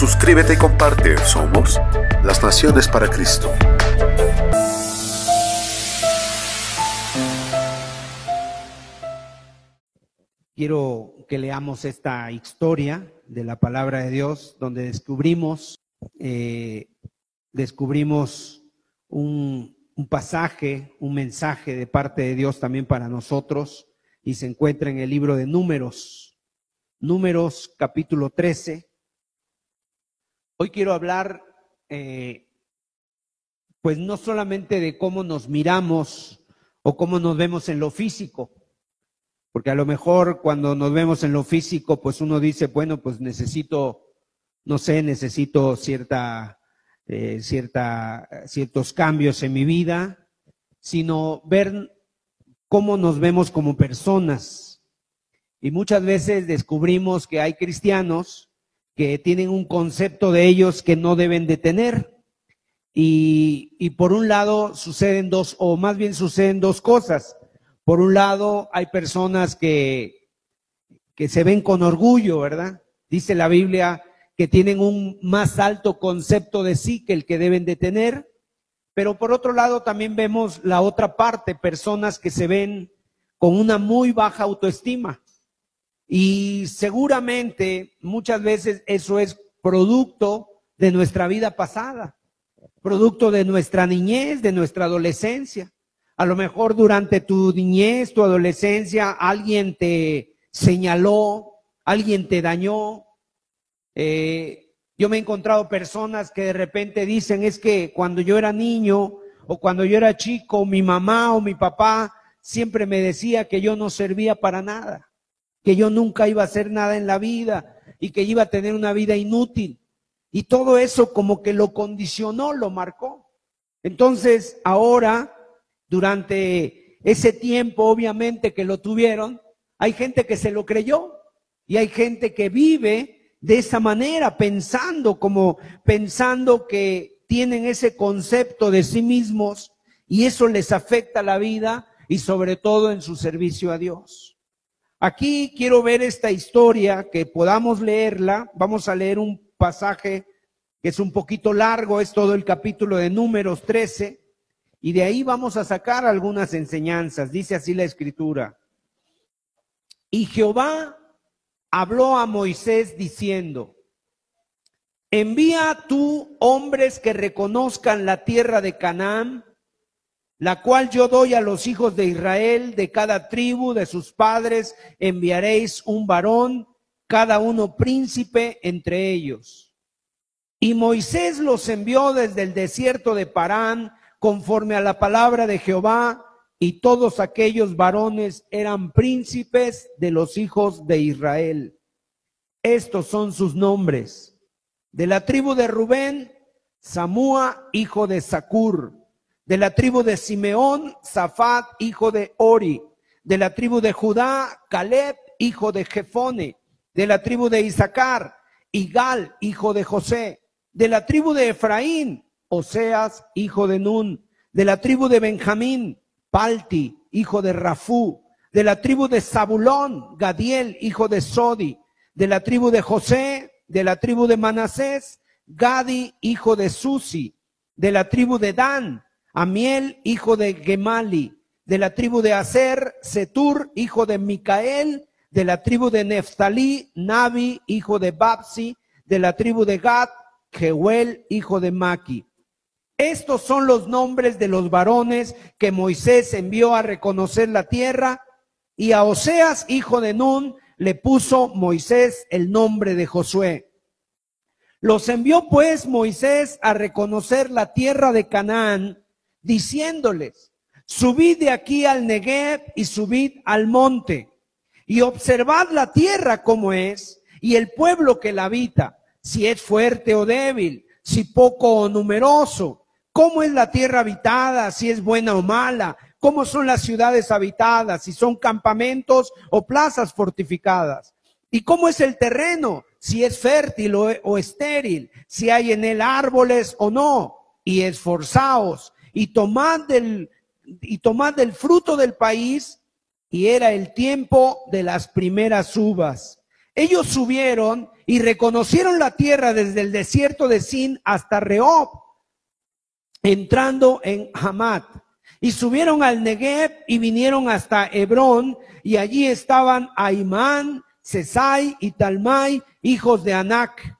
Suscríbete y comparte. Somos las Naciones para Cristo. Quiero que leamos esta historia de la palabra de Dios, donde descubrimos, eh, descubrimos un, un pasaje, un mensaje de parte de Dios también para nosotros, y se encuentra en el libro de Números, Números capítulo 13. Hoy quiero hablar, eh, pues no solamente de cómo nos miramos o cómo nos vemos en lo físico, porque a lo mejor cuando nos vemos en lo físico, pues uno dice, bueno, pues necesito, no sé, necesito cierta, eh, cierta, ciertos cambios en mi vida, sino ver cómo nos vemos como personas. Y muchas veces descubrimos que hay cristianos que tienen un concepto de ellos que no deben de tener. Y, y por un lado suceden dos, o más bien suceden dos cosas. Por un lado, hay personas que, que se ven con orgullo, ¿verdad? Dice la Biblia que tienen un más alto concepto de sí que el que deben de tener. Pero por otro lado, también vemos la otra parte, personas que se ven con una muy baja autoestima. Y seguramente muchas veces eso es producto de nuestra vida pasada, producto de nuestra niñez, de nuestra adolescencia. A lo mejor durante tu niñez, tu adolescencia, alguien te señaló, alguien te dañó. Eh, yo me he encontrado personas que de repente dicen, es que cuando yo era niño o cuando yo era chico, mi mamá o mi papá siempre me decía que yo no servía para nada, que yo nunca iba a hacer nada en la vida y que iba a tener una vida inútil. Y todo eso como que lo condicionó, lo marcó. Entonces, ahora durante ese tiempo, obviamente, que lo tuvieron, hay gente que se lo creyó y hay gente que vive de esa manera, pensando como, pensando que tienen ese concepto de sí mismos y eso les afecta la vida y sobre todo en su servicio a Dios. Aquí quiero ver esta historia, que podamos leerla. Vamos a leer un pasaje que es un poquito largo, es todo el capítulo de números 13. Y de ahí vamos a sacar algunas enseñanzas. Dice así la escritura. Y Jehová habló a Moisés diciendo, envía tú hombres que reconozcan la tierra de Canaán, la cual yo doy a los hijos de Israel, de cada tribu, de sus padres, enviaréis un varón, cada uno príncipe entre ellos. Y Moisés los envió desde el desierto de Parán, conforme a la palabra de Jehová, y todos aquellos varones eran príncipes de los hijos de Israel. Estos son sus nombres. De la tribu de Rubén, Samúa, hijo de Sacur. De la tribu de Simeón, Zafat, hijo de Ori. De la tribu de Judá, Caleb, hijo de Jefone. De la tribu de Isaacar, Igal, hijo de José. De la tribu de Efraín, Oseas, hijo de Nun, de la tribu de Benjamín, Palti, hijo de Rafú, de la tribu de Zabulón, Gadiel, hijo de Sodi, de la tribu de José, de la tribu de Manasés, Gadi, hijo de Susi, de la tribu de Dan, Amiel, hijo de Gemali, de la tribu de Aser, Setur, hijo de Micael, de la tribu de Neftalí, Nabi, hijo de Babsi, de la tribu de Gad, Jehuel, hijo de Maki. Estos son los nombres de los varones que Moisés envió a reconocer la tierra y a Oseas, hijo de Nun, le puso Moisés el nombre de Josué. Los envió pues Moisés a reconocer la tierra de Canaán, diciéndoles, subid de aquí al Negev y subid al monte y observad la tierra como es y el pueblo que la habita, si es fuerte o débil si poco o numeroso? ¿Cómo es la tierra habitada, si es buena o mala? ¿Cómo son las ciudades habitadas, si son campamentos o plazas fortificadas? ¿Y cómo es el terreno, si es fértil o, estéril, si hay en él árboles o no? Y esforzaos y tomad del, y tomad del fruto del país, y era el tiempo de las primeras uvas. Ellos subieron y reconocieron la tierra desde el desierto de Sin hasta Rehob, entrando en Hamat. Y subieron al Negev y vinieron hasta Hebrón, y allí estaban Aimán, Sesai y Talmai, hijos de Anac.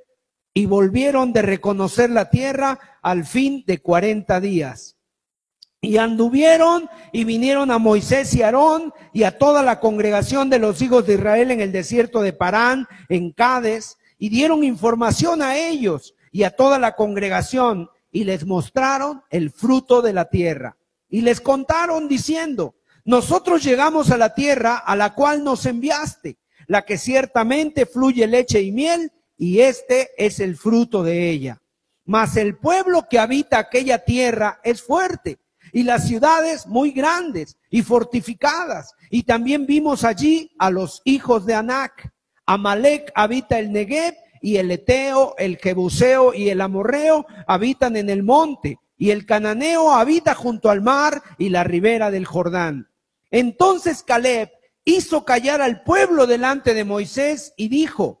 y volvieron de reconocer la tierra al fin de cuarenta días. Y anduvieron y vinieron a Moisés y Aarón y a toda la congregación de los hijos de Israel en el desierto de Parán, en Cades, y dieron información a ellos y a toda la congregación y les mostraron el fruto de la tierra. Y les contaron diciendo, nosotros llegamos a la tierra a la cual nos enviaste, la que ciertamente fluye leche y miel, y este es el fruto de ella. Mas el pueblo que habita aquella tierra es fuerte y las ciudades muy grandes y fortificadas. Y también vimos allí a los hijos de Anac. Amalek habita el Negev y el Eteo, el Jebuseo y el Amorreo habitan en el monte. Y el Cananeo habita junto al mar y la ribera del Jordán. Entonces Caleb hizo callar al pueblo delante de Moisés y dijo,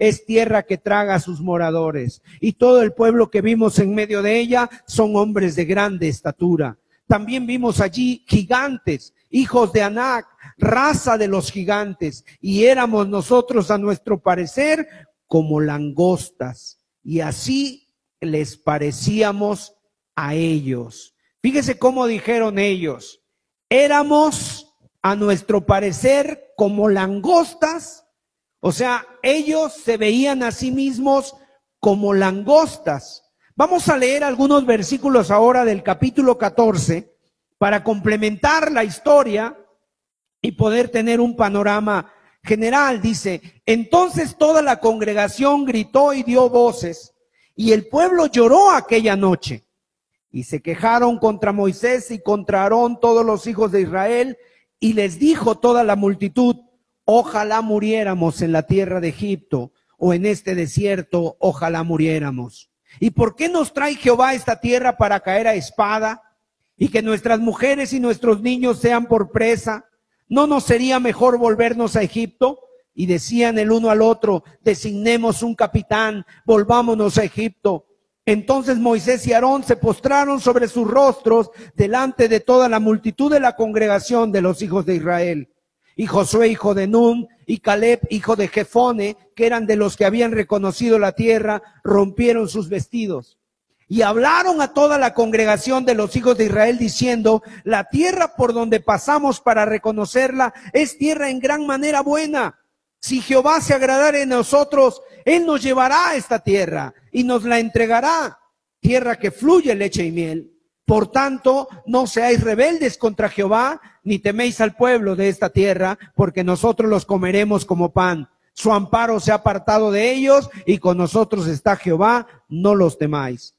es tierra que traga a sus moradores. Y todo el pueblo que vimos en medio de ella son hombres de grande estatura. También vimos allí gigantes, hijos de Anac, raza de los gigantes, y éramos nosotros a nuestro parecer como langostas, y así les parecíamos a ellos. Fíjese cómo dijeron ellos, éramos a nuestro parecer como langostas o sea, ellos se veían a sí mismos como langostas. Vamos a leer algunos versículos ahora del capítulo 14 para complementar la historia y poder tener un panorama general. Dice, entonces toda la congregación gritó y dio voces y el pueblo lloró aquella noche y se quejaron contra Moisés y contra Aarón todos los hijos de Israel y les dijo toda la multitud, Ojalá muriéramos en la tierra de Egipto o en este desierto, ojalá muriéramos. ¿Y por qué nos trae Jehová esta tierra para caer a espada y que nuestras mujeres y nuestros niños sean por presa? ¿No nos sería mejor volvernos a Egipto? Y decían el uno al otro, designemos un capitán, volvámonos a Egipto. Entonces Moisés y Aarón se postraron sobre sus rostros delante de toda la multitud de la congregación de los hijos de Israel y Josué hijo de Nun, y Caleb hijo de Jefone, que eran de los que habían reconocido la tierra, rompieron sus vestidos. Y hablaron a toda la congregación de los hijos de Israel diciendo, la tierra por donde pasamos para reconocerla es tierra en gran manera buena. Si Jehová se agradara en nosotros, Él nos llevará a esta tierra y nos la entregará, tierra que fluye leche y miel. Por tanto, no seáis rebeldes contra Jehová, ni teméis al pueblo de esta tierra, porque nosotros los comeremos como pan. Su amparo se ha apartado de ellos, y con nosotros está Jehová, no los temáis.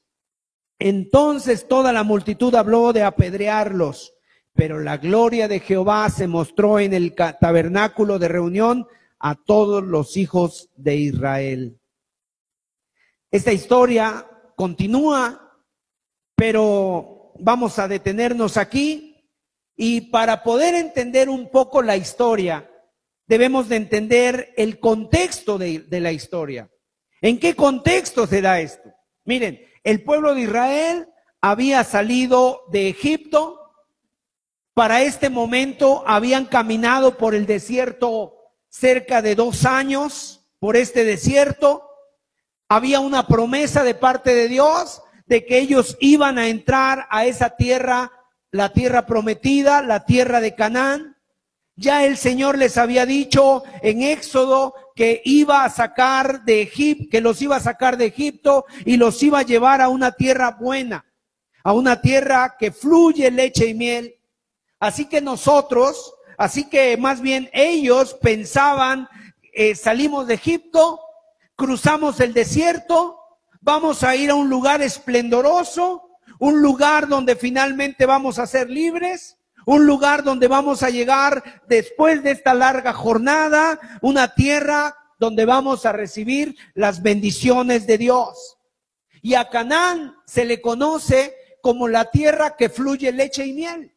Entonces toda la multitud habló de apedrearlos, pero la gloria de Jehová se mostró en el tabernáculo de reunión a todos los hijos de Israel. Esta historia continúa, pero vamos a detenernos aquí y para poder entender un poco la historia, debemos de entender el contexto de, de la historia. ¿En qué contexto se da esto? Miren, el pueblo de Israel había salido de Egipto, para este momento habían caminado por el desierto cerca de dos años, por este desierto. Había una promesa de parte de Dios de que ellos iban a entrar a esa tierra, la tierra prometida, la tierra de Canaán. Ya el Señor les había dicho en Éxodo que iba a sacar de Egipto, que los iba a sacar de Egipto y los iba a llevar a una tierra buena, a una tierra que fluye leche y miel. Así que nosotros, así que más bien ellos pensaban, eh, salimos de Egipto, cruzamos el desierto, vamos a ir a un lugar esplendoroso, un lugar donde finalmente vamos a ser libres, un lugar donde vamos a llegar después de esta larga jornada, una tierra donde vamos a recibir las bendiciones de Dios. Y a Canaán se le conoce como la tierra que fluye leche y miel.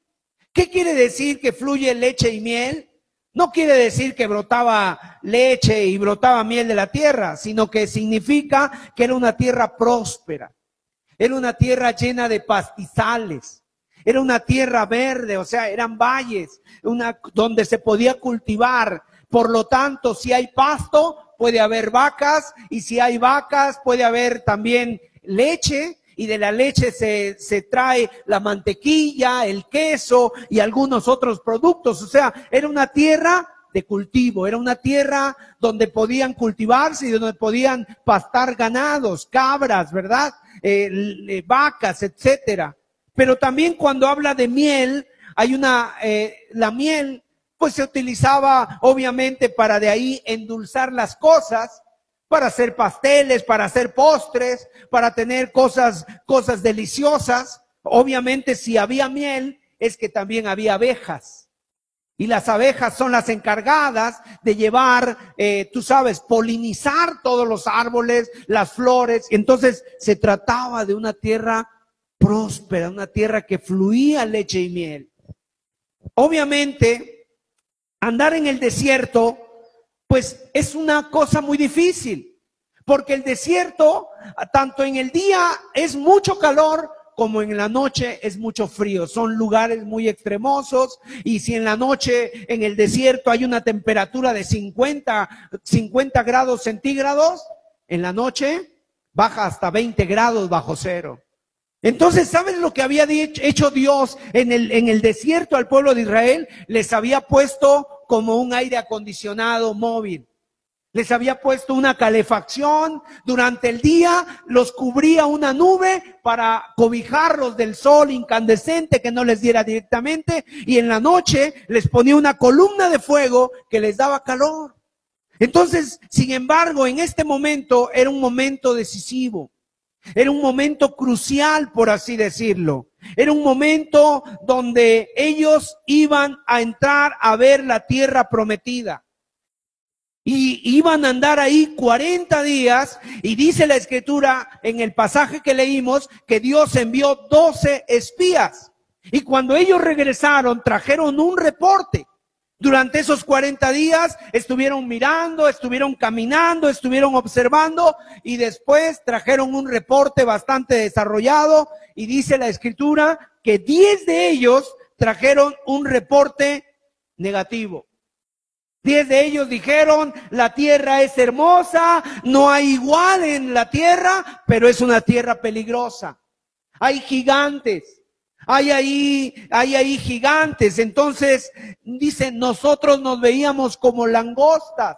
¿Qué quiere decir que fluye leche y miel? No quiere decir que brotaba leche y brotaba miel de la tierra, sino que significa que era una tierra próspera. Era una tierra llena de pastizales. Era una tierra verde, o sea, eran valles, una, donde se podía cultivar. Por lo tanto, si hay pasto, puede haber vacas, y si hay vacas, puede haber también leche, y de la leche se, se trae la mantequilla, el queso y algunos otros productos. O sea, era una tierra de cultivo, era una tierra donde podían cultivarse y donde podían pastar ganados, cabras, ¿verdad? Eh, vacas, etcétera. Pero también cuando habla de miel, hay una, eh, la miel, pues se utilizaba obviamente para de ahí endulzar las cosas para hacer pasteles, para hacer postres, para tener cosas, cosas deliciosas. Obviamente si había miel, es que también había abejas. Y las abejas son las encargadas de llevar, eh, tú sabes, polinizar todos los árboles, las flores. Entonces se trataba de una tierra próspera, una tierra que fluía leche y miel. Obviamente, andar en el desierto pues es una cosa muy difícil, porque el desierto, tanto en el día es mucho calor como en la noche es mucho frío. Son lugares muy extremosos y si en la noche en el desierto hay una temperatura de 50, 50 grados centígrados, en la noche baja hasta 20 grados bajo cero. Entonces, ¿sabes lo que había hecho Dios en el desierto al pueblo de Israel? Les había puesto como un aire acondicionado móvil. Les había puesto una calefacción. Durante el día los cubría una nube para cobijarlos del sol incandescente que no les diera directamente. Y en la noche les ponía una columna de fuego que les daba calor. Entonces, sin embargo, en este momento era un momento decisivo. Era un momento crucial, por así decirlo. Era un momento donde ellos iban a entrar a ver la tierra prometida. Y iban a andar ahí 40 días y dice la escritura en el pasaje que leímos que Dios envió 12 espías. Y cuando ellos regresaron trajeron un reporte. Durante esos 40 días estuvieron mirando, estuvieron caminando, estuvieron observando y después trajeron un reporte bastante desarrollado y dice la escritura que 10 de ellos trajeron un reporte negativo. Diez de ellos dijeron, la tierra es hermosa, no hay igual en la tierra, pero es una tierra peligrosa. Hay gigantes, hay ahí, hay ahí gigantes. Entonces, dicen, nosotros nos veíamos como langostas.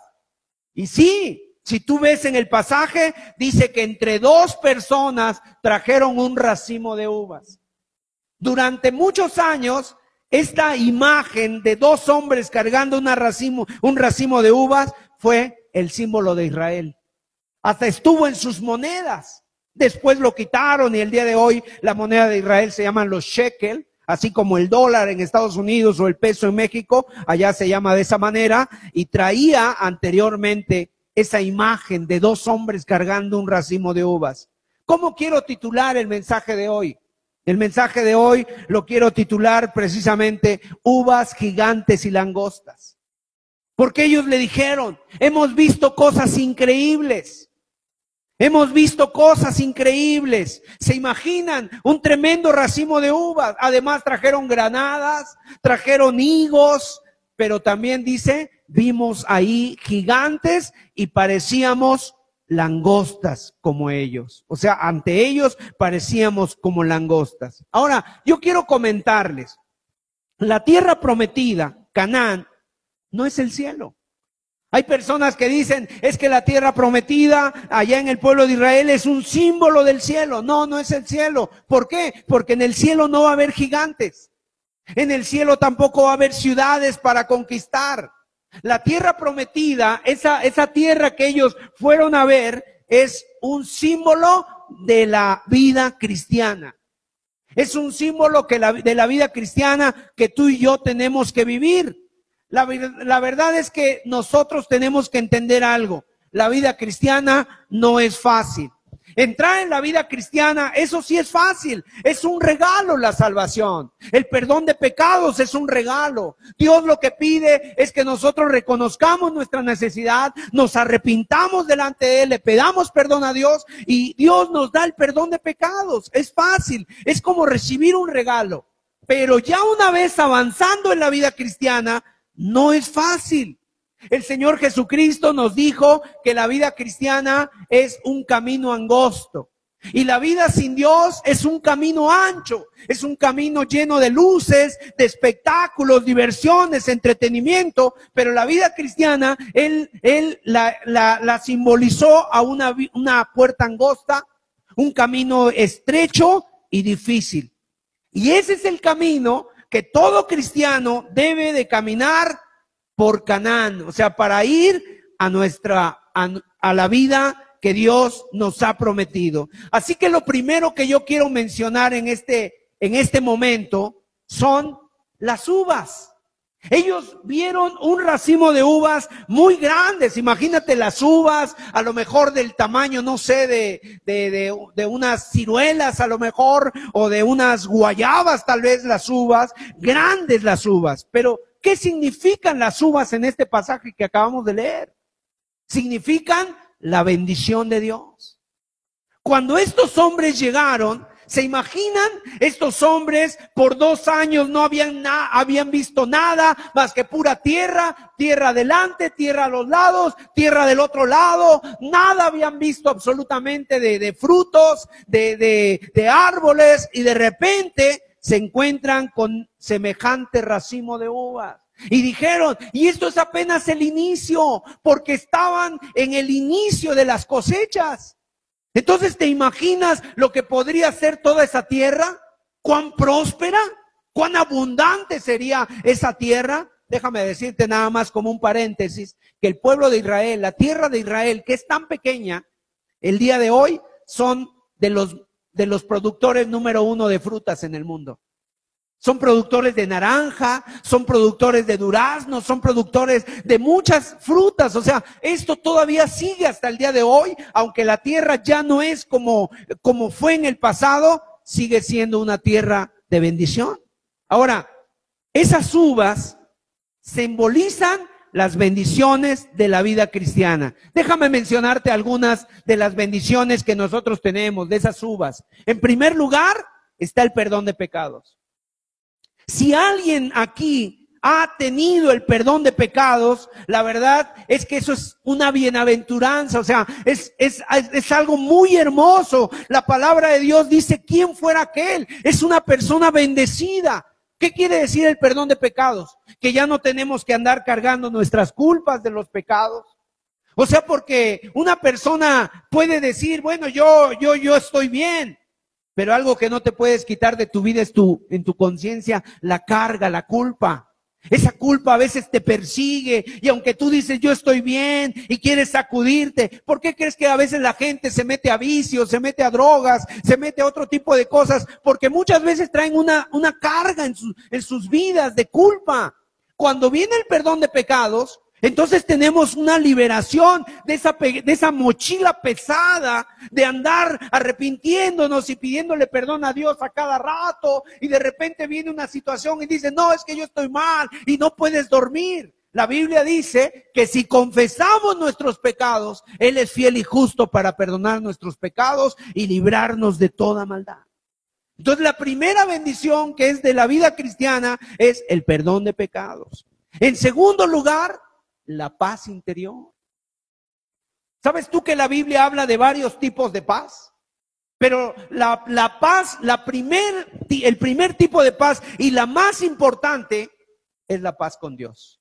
Y sí, si tú ves en el pasaje, dice que entre dos personas trajeron un racimo de uvas. Durante muchos años, esta imagen de dos hombres cargando una racimo, un racimo de uvas fue el símbolo de Israel. Hasta estuvo en sus monedas. Después lo quitaron y el día de hoy la moneda de Israel se llama los shekel, así como el dólar en Estados Unidos o el peso en México, allá se llama de esa manera, y traía anteriormente esa imagen de dos hombres cargando un racimo de uvas. ¿Cómo quiero titular el mensaje de hoy? El mensaje de hoy lo quiero titular precisamente Uvas gigantes y langostas. Porque ellos le dijeron, hemos visto cosas increíbles. Hemos visto cosas increíbles. ¿Se imaginan un tremendo racimo de uvas? Además trajeron granadas, trajeron higos, pero también dice, vimos ahí gigantes y parecíamos langostas como ellos. O sea, ante ellos parecíamos como langostas. Ahora, yo quiero comentarles, la tierra prometida, Canaán, no es el cielo. Hay personas que dicen, es que la tierra prometida allá en el pueblo de Israel es un símbolo del cielo. No, no es el cielo. ¿Por qué? Porque en el cielo no va a haber gigantes. En el cielo tampoco va a haber ciudades para conquistar. La tierra prometida, esa, esa tierra que ellos fueron a ver, es un símbolo de la vida cristiana. Es un símbolo que de la vida cristiana que tú y yo tenemos que vivir. La, la verdad es que nosotros tenemos que entender algo. La vida cristiana no es fácil. Entrar en la vida cristiana, eso sí es fácil. Es un regalo la salvación. El perdón de pecados es un regalo. Dios lo que pide es que nosotros reconozcamos nuestra necesidad, nos arrepintamos delante de Él, le pedamos perdón a Dios y Dios nos da el perdón de pecados. Es fácil. Es como recibir un regalo. Pero ya una vez avanzando en la vida cristiana, no es fácil. El Señor Jesucristo nos dijo que la vida cristiana es un camino angosto. Y la vida sin Dios es un camino ancho, es un camino lleno de luces, de espectáculos, diversiones, entretenimiento, pero la vida cristiana, Él, él la, la, la simbolizó a una, una puerta angosta, un camino estrecho y difícil. Y ese es el camino que todo cristiano debe de caminar por Canaán, o sea, para ir a nuestra, a, la vida que Dios nos ha prometido. Así que lo primero que yo quiero mencionar en este, en este momento son las uvas. Ellos vieron un racimo de uvas muy grandes. Imagínate las uvas, a lo mejor del tamaño, no sé, de, de, de, de, unas ciruelas, a lo mejor, o de unas guayabas, tal vez las uvas, grandes las uvas. Pero ¿Qué significan las uvas en este pasaje que acabamos de leer? Significan la bendición de Dios. Cuando estos hombres llegaron, ¿se imaginan? Estos hombres por dos años no habían, habían visto nada más que pura tierra, tierra adelante, tierra a los lados, tierra del otro lado, nada habían visto absolutamente de, de frutos, de, de, de árboles y de repente se encuentran con semejante racimo de uvas. Y dijeron, y esto es apenas el inicio, porque estaban en el inicio de las cosechas. Entonces, ¿te imaginas lo que podría ser toda esa tierra? ¿Cuán próspera? ¿Cuán abundante sería esa tierra? Déjame decirte nada más como un paréntesis, que el pueblo de Israel, la tierra de Israel, que es tan pequeña, el día de hoy son de los de los productores número uno de frutas en el mundo. Son productores de naranja, son productores de durazno, son productores de muchas frutas. O sea, esto todavía sigue hasta el día de hoy, aunque la tierra ya no es como, como fue en el pasado, sigue siendo una tierra de bendición. Ahora, esas uvas simbolizan las bendiciones de la vida cristiana. Déjame mencionarte algunas de las bendiciones que nosotros tenemos, de esas uvas. En primer lugar, está el perdón de pecados. Si alguien aquí ha tenido el perdón de pecados, la verdad es que eso es una bienaventuranza, o sea, es, es, es, algo muy hermoso. La palabra de Dios dice, ¿quién fuera aquel? Es una persona bendecida. ¿Qué quiere decir el perdón de pecados? Que ya no tenemos que andar cargando nuestras culpas de los pecados. O sea, porque una persona puede decir, bueno, yo, yo, yo estoy bien, pero algo que no te puedes quitar de tu vida es tu, en tu conciencia, la carga, la culpa. Esa culpa a veces te persigue y aunque tú dices yo estoy bien y quieres sacudirte, ¿por qué crees que a veces la gente se mete a vicios, se mete a drogas, se mete a otro tipo de cosas? Porque muchas veces traen una, una carga en, en sus vidas de culpa. Cuando viene el perdón de pecados, entonces tenemos una liberación de esa, de esa mochila pesada de andar arrepintiéndonos y pidiéndole perdón a Dios a cada rato y de repente viene una situación y dice, no, es que yo estoy mal y no puedes dormir. La Biblia dice que si confesamos nuestros pecados, Él es fiel y justo para perdonar nuestros pecados y librarnos de toda maldad. Entonces la primera bendición que es de la vida cristiana es el perdón de pecados. En segundo lugar, la paz interior. ¿Sabes tú que la Biblia habla de varios tipos de paz? Pero la, la paz, la primer, el primer tipo de paz y la más importante es la paz con Dios.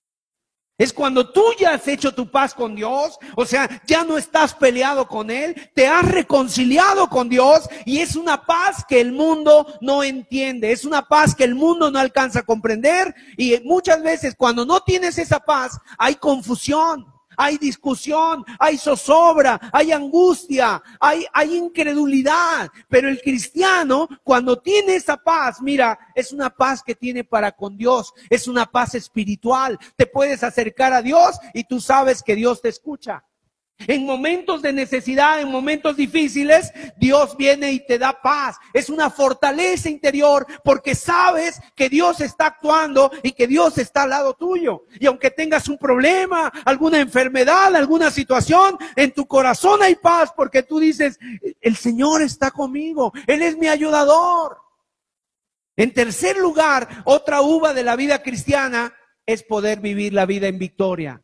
Es cuando tú ya has hecho tu paz con Dios, o sea, ya no estás peleado con Él, te has reconciliado con Dios y es una paz que el mundo no entiende, es una paz que el mundo no alcanza a comprender y muchas veces cuando no tienes esa paz hay confusión hay discusión, hay zozobra, hay angustia, hay, hay incredulidad. Pero el cristiano, cuando tiene esa paz, mira, es una paz que tiene para con Dios, es una paz espiritual. Te puedes acercar a Dios y tú sabes que Dios te escucha. En momentos de necesidad, en momentos difíciles, Dios viene y te da paz. Es una fortaleza interior porque sabes que Dios está actuando y que Dios está al lado tuyo. Y aunque tengas un problema, alguna enfermedad, alguna situación, en tu corazón hay paz porque tú dices, el Señor está conmigo, Él es mi ayudador. En tercer lugar, otra uva de la vida cristiana es poder vivir la vida en victoria.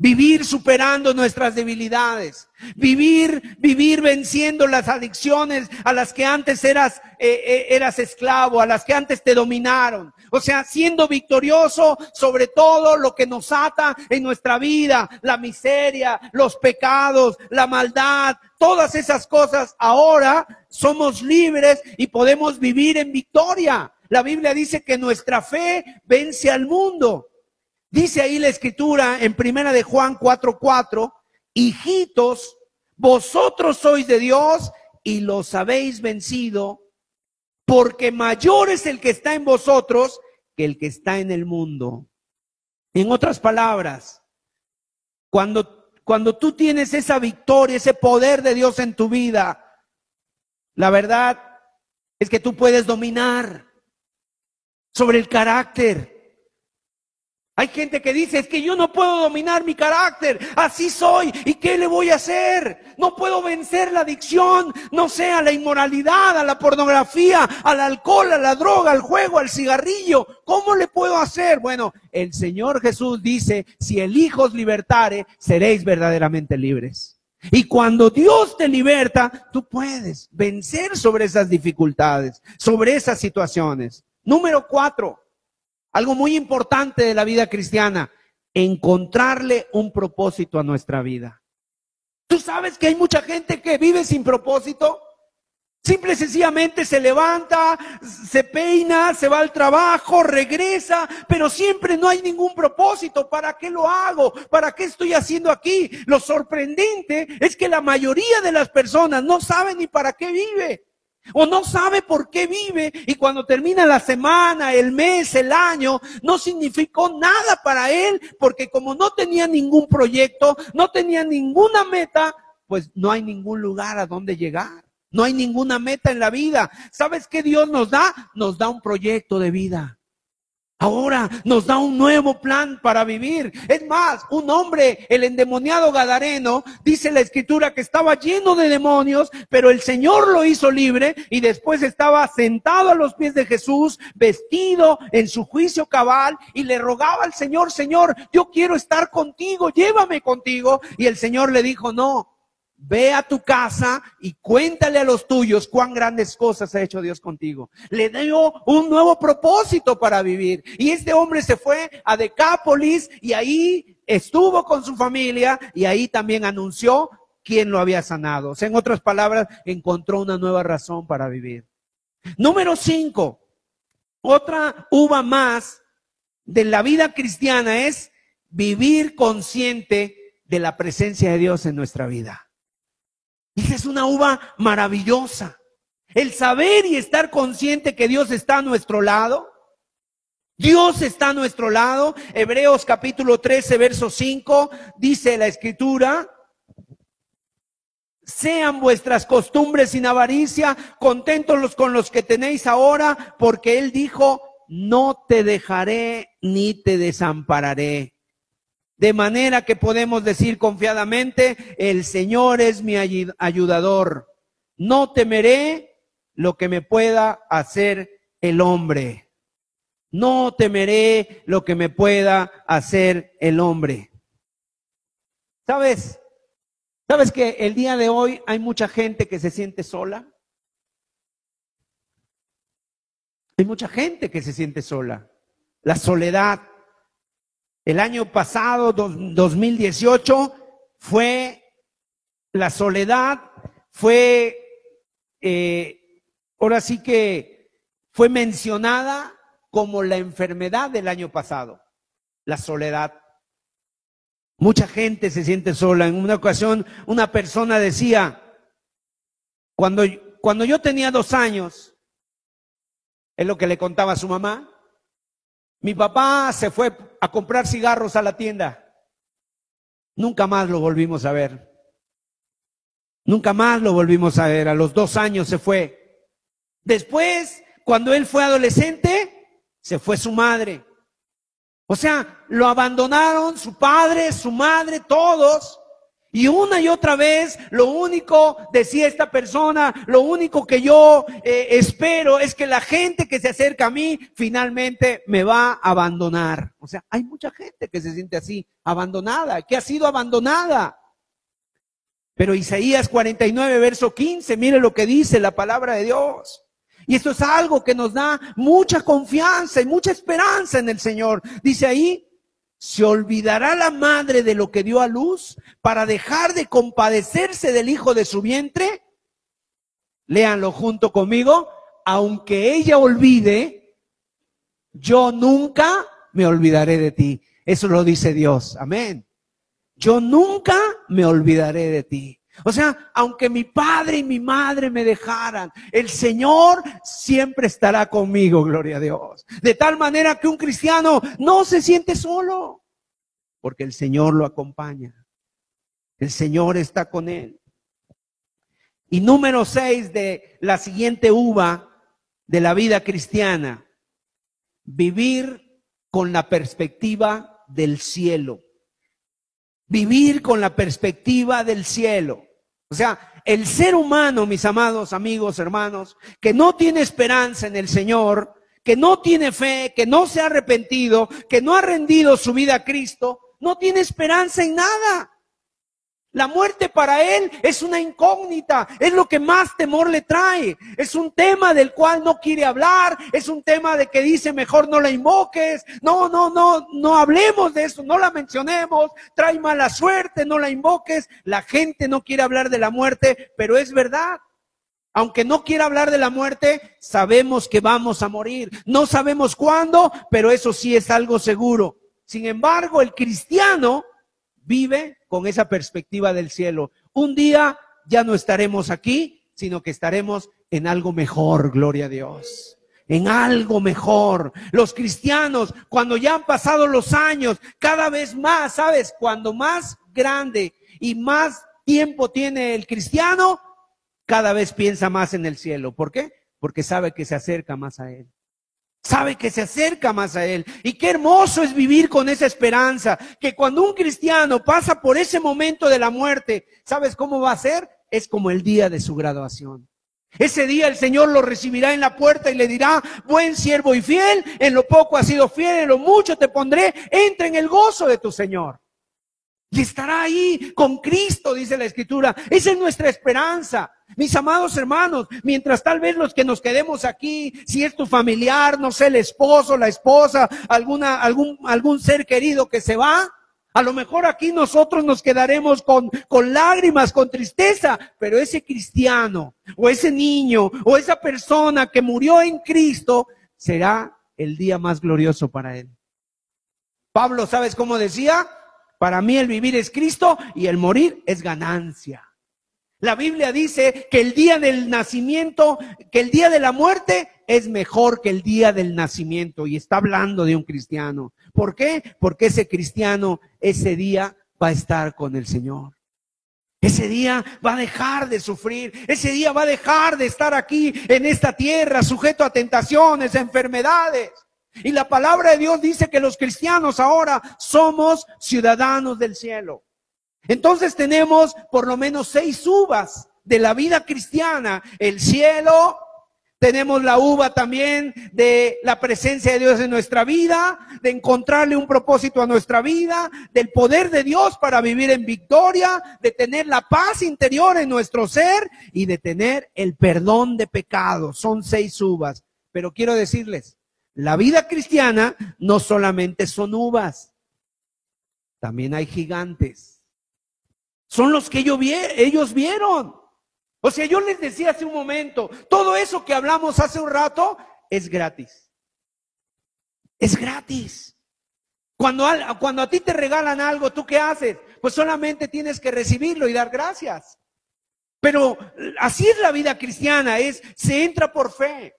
Vivir superando nuestras debilidades. Vivir, vivir venciendo las adicciones a las que antes eras, eh, eh, eras esclavo, a las que antes te dominaron. O sea, siendo victorioso sobre todo lo que nos ata en nuestra vida, la miseria, los pecados, la maldad, todas esas cosas. Ahora somos libres y podemos vivir en victoria. La Biblia dice que nuestra fe vence al mundo. Dice ahí la escritura en primera de Juan 4:4, hijitos, vosotros sois de Dios y los habéis vencido, porque mayor es el que está en vosotros que el que está en el mundo. En otras palabras, cuando, cuando tú tienes esa victoria, ese poder de Dios en tu vida, la verdad es que tú puedes dominar sobre el carácter, hay gente que dice, es que yo no puedo dominar mi carácter, así soy, ¿y qué le voy a hacer? No puedo vencer la adicción, no sé, a la inmoralidad, a la pornografía, al alcohol, a la droga, al juego, al cigarrillo. ¿Cómo le puedo hacer? Bueno, el Señor Jesús dice, si el Hijo os libertare, seréis verdaderamente libres. Y cuando Dios te liberta, tú puedes vencer sobre esas dificultades, sobre esas situaciones. Número cuatro, algo muy importante de la vida cristiana, encontrarle un propósito a nuestra vida. ¿Tú sabes que hay mucha gente que vive sin propósito? Simple y sencillamente se levanta, se peina, se va al trabajo, regresa, pero siempre no hay ningún propósito. ¿Para qué lo hago? ¿Para qué estoy haciendo aquí? Lo sorprendente es que la mayoría de las personas no saben ni para qué vive. O no sabe por qué vive y cuando termina la semana, el mes, el año, no significó nada para él porque como no tenía ningún proyecto, no tenía ninguna meta, pues no hay ningún lugar a donde llegar. No hay ninguna meta en la vida. ¿Sabes qué Dios nos da? Nos da un proyecto de vida. Ahora nos da un nuevo plan para vivir. Es más, un hombre, el endemoniado Gadareno, dice la escritura que estaba lleno de demonios, pero el Señor lo hizo libre y después estaba sentado a los pies de Jesús, vestido en su juicio cabal y le rogaba al Señor, Señor, yo quiero estar contigo, llévame contigo. Y el Señor le dijo, no, Ve a tu casa y cuéntale a los tuyos cuán grandes cosas ha hecho Dios contigo. Le dio un nuevo propósito para vivir. Y este hombre se fue a Decápolis y ahí estuvo con su familia y ahí también anunció quién lo había sanado. O sea, en otras palabras, encontró una nueva razón para vivir. Número cinco, otra uva más de la vida cristiana es vivir consciente de la presencia de Dios en nuestra vida. Esa es una uva maravillosa. El saber y estar consciente que Dios está a nuestro lado. Dios está a nuestro lado. Hebreos capítulo 13, verso 5, dice la escritura. Sean vuestras costumbres sin avaricia, contentos con los que tenéis ahora, porque Él dijo, no te dejaré ni te desampararé. De manera que podemos decir confiadamente, el Señor es mi ayudador. No temeré lo que me pueda hacer el hombre. No temeré lo que me pueda hacer el hombre. ¿Sabes? ¿Sabes que el día de hoy hay mucha gente que se siente sola? Hay mucha gente que se siente sola. La soledad. El año pasado, 2018, fue la soledad, fue, eh, ahora sí que fue mencionada como la enfermedad del año pasado, la soledad. Mucha gente se siente sola. En una ocasión una persona decía, cuando, cuando yo tenía dos años, es lo que le contaba a su mamá, mi papá se fue a comprar cigarros a la tienda. Nunca más lo volvimos a ver. Nunca más lo volvimos a ver. A los dos años se fue. Después, cuando él fue adolescente, se fue su madre. O sea, lo abandonaron su padre, su madre, todos. Y una y otra vez, lo único, decía esta persona, lo único que yo eh, espero es que la gente que se acerca a mí finalmente me va a abandonar. O sea, hay mucha gente que se siente así, abandonada, que ha sido abandonada. Pero Isaías 49, verso 15, mire lo que dice la palabra de Dios. Y esto es algo que nos da mucha confianza y mucha esperanza en el Señor. Dice ahí, ¿se olvidará la madre de lo que dio a luz para dejar de compadecerse del hijo de su vientre? Léanlo junto conmigo. Aunque ella olvide, yo nunca me olvidaré de ti. Eso lo dice Dios. Amén. Yo nunca me olvidaré de ti. O sea, aunque mi padre y mi madre me dejaran, el Señor siempre estará conmigo, gloria a Dios. De tal manera que un cristiano no se siente solo, porque el Señor lo acompaña. El Señor está con él. Y número seis de la siguiente uva de la vida cristiana, vivir con la perspectiva del cielo. Vivir con la perspectiva del cielo. O sea, el ser humano, mis amados amigos, hermanos, que no tiene esperanza en el Señor, que no tiene fe, que no se ha arrepentido, que no ha rendido su vida a Cristo, no tiene esperanza en nada. La muerte para él es una incógnita, es lo que más temor le trae. Es un tema del cual no quiere hablar, es un tema de que dice mejor no la invoques. No, no, no, no hablemos de eso, no la mencionemos. Trae mala suerte, no la invoques. La gente no quiere hablar de la muerte, pero es verdad. Aunque no quiera hablar de la muerte, sabemos que vamos a morir. No sabemos cuándo, pero eso sí es algo seguro. Sin embargo, el cristiano vive con esa perspectiva del cielo. Un día ya no estaremos aquí, sino que estaremos en algo mejor, gloria a Dios. En algo mejor. Los cristianos, cuando ya han pasado los años, cada vez más, ¿sabes? Cuando más grande y más tiempo tiene el cristiano, cada vez piensa más en el cielo. ¿Por qué? Porque sabe que se acerca más a Él. Sabe que se acerca más a Él. Y qué hermoso es vivir con esa esperanza, que cuando un cristiano pasa por ese momento de la muerte, ¿sabes cómo va a ser? Es como el día de su graduación. Ese día el Señor lo recibirá en la puerta y le dirá, buen siervo y fiel, en lo poco has sido fiel, en lo mucho te pondré, entra en el gozo de tu Señor. Y estará ahí con Cristo, dice la Escritura. Esa es nuestra esperanza. Mis amados hermanos, mientras tal vez los que nos quedemos aquí, si es tu familiar, no sé, el esposo, la esposa, alguna, algún, algún ser querido que se va, a lo mejor aquí nosotros nos quedaremos con, con lágrimas, con tristeza, pero ese cristiano o ese niño o esa persona que murió en Cristo será el día más glorioso para él. Pablo, ¿sabes cómo decía? Para mí el vivir es Cristo y el morir es ganancia. La Biblia dice que el día del nacimiento, que el día de la muerte es mejor que el día del nacimiento. Y está hablando de un cristiano. ¿Por qué? Porque ese cristiano ese día va a estar con el Señor. Ese día va a dejar de sufrir. Ese día va a dejar de estar aquí en esta tierra sujeto a tentaciones, a enfermedades. Y la palabra de Dios dice que los cristianos ahora somos ciudadanos del cielo. Entonces tenemos por lo menos seis uvas de la vida cristiana. El cielo, tenemos la uva también de la presencia de Dios en nuestra vida, de encontrarle un propósito a nuestra vida, del poder de Dios para vivir en victoria, de tener la paz interior en nuestro ser y de tener el perdón de pecados. Son seis uvas. Pero quiero decirles, la vida cristiana no solamente son uvas, también hay gigantes. Son los que ellos vieron. O sea, yo les decía hace un momento, todo eso que hablamos hace un rato es gratis. Es gratis. Cuando cuando a ti te regalan algo, ¿tú qué haces? Pues solamente tienes que recibirlo y dar gracias. Pero así es la vida cristiana, es se entra por fe.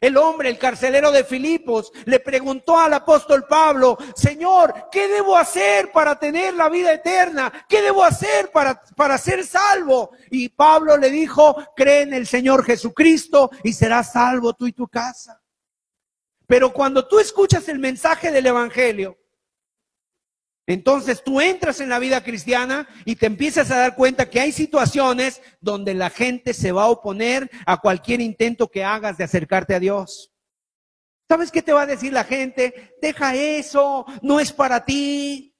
El hombre, el carcelero de Filipos, le preguntó al apóstol Pablo, Señor, ¿qué debo hacer para tener la vida eterna? ¿Qué debo hacer para, para ser salvo? Y Pablo le dijo, cree en el Señor Jesucristo y serás salvo tú y tu casa. Pero cuando tú escuchas el mensaje del Evangelio, entonces tú entras en la vida cristiana y te empiezas a dar cuenta que hay situaciones donde la gente se va a oponer a cualquier intento que hagas de acercarte a Dios. ¿Sabes qué te va a decir la gente? Deja eso, no es para ti.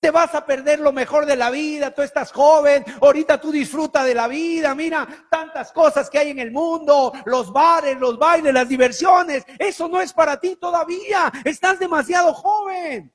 Te vas a perder lo mejor de la vida, tú estás joven, ahorita tú disfruta de la vida, mira tantas cosas que hay en el mundo, los bares, los bailes, las diversiones, eso no es para ti todavía, estás demasiado joven.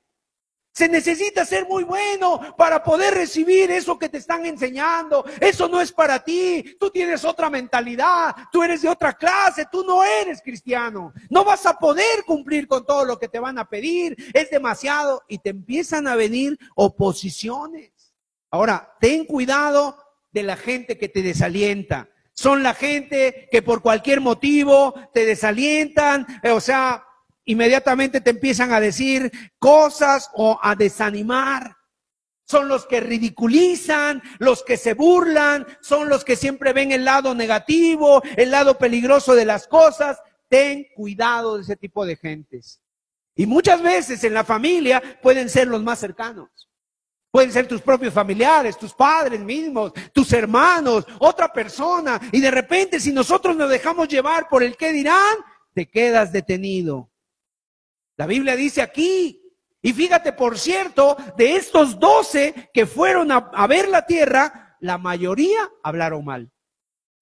Se necesita ser muy bueno para poder recibir eso que te están enseñando. Eso no es para ti. Tú tienes otra mentalidad. Tú eres de otra clase. Tú no eres cristiano. No vas a poder cumplir con todo lo que te van a pedir. Es demasiado. Y te empiezan a venir oposiciones. Ahora, ten cuidado de la gente que te desalienta. Son la gente que por cualquier motivo te desalientan. O sea, inmediatamente te empiezan a decir cosas o a desanimar. Son los que ridiculizan, los que se burlan, son los que siempre ven el lado negativo, el lado peligroso de las cosas. Ten cuidado de ese tipo de gentes. Y muchas veces en la familia pueden ser los más cercanos. Pueden ser tus propios familiares, tus padres mismos, tus hermanos, otra persona. Y de repente si nosotros nos dejamos llevar por el que dirán, te quedas detenido. La Biblia dice aquí, y fíjate, por cierto, de estos doce que fueron a, ver la tierra, la mayoría hablaron mal.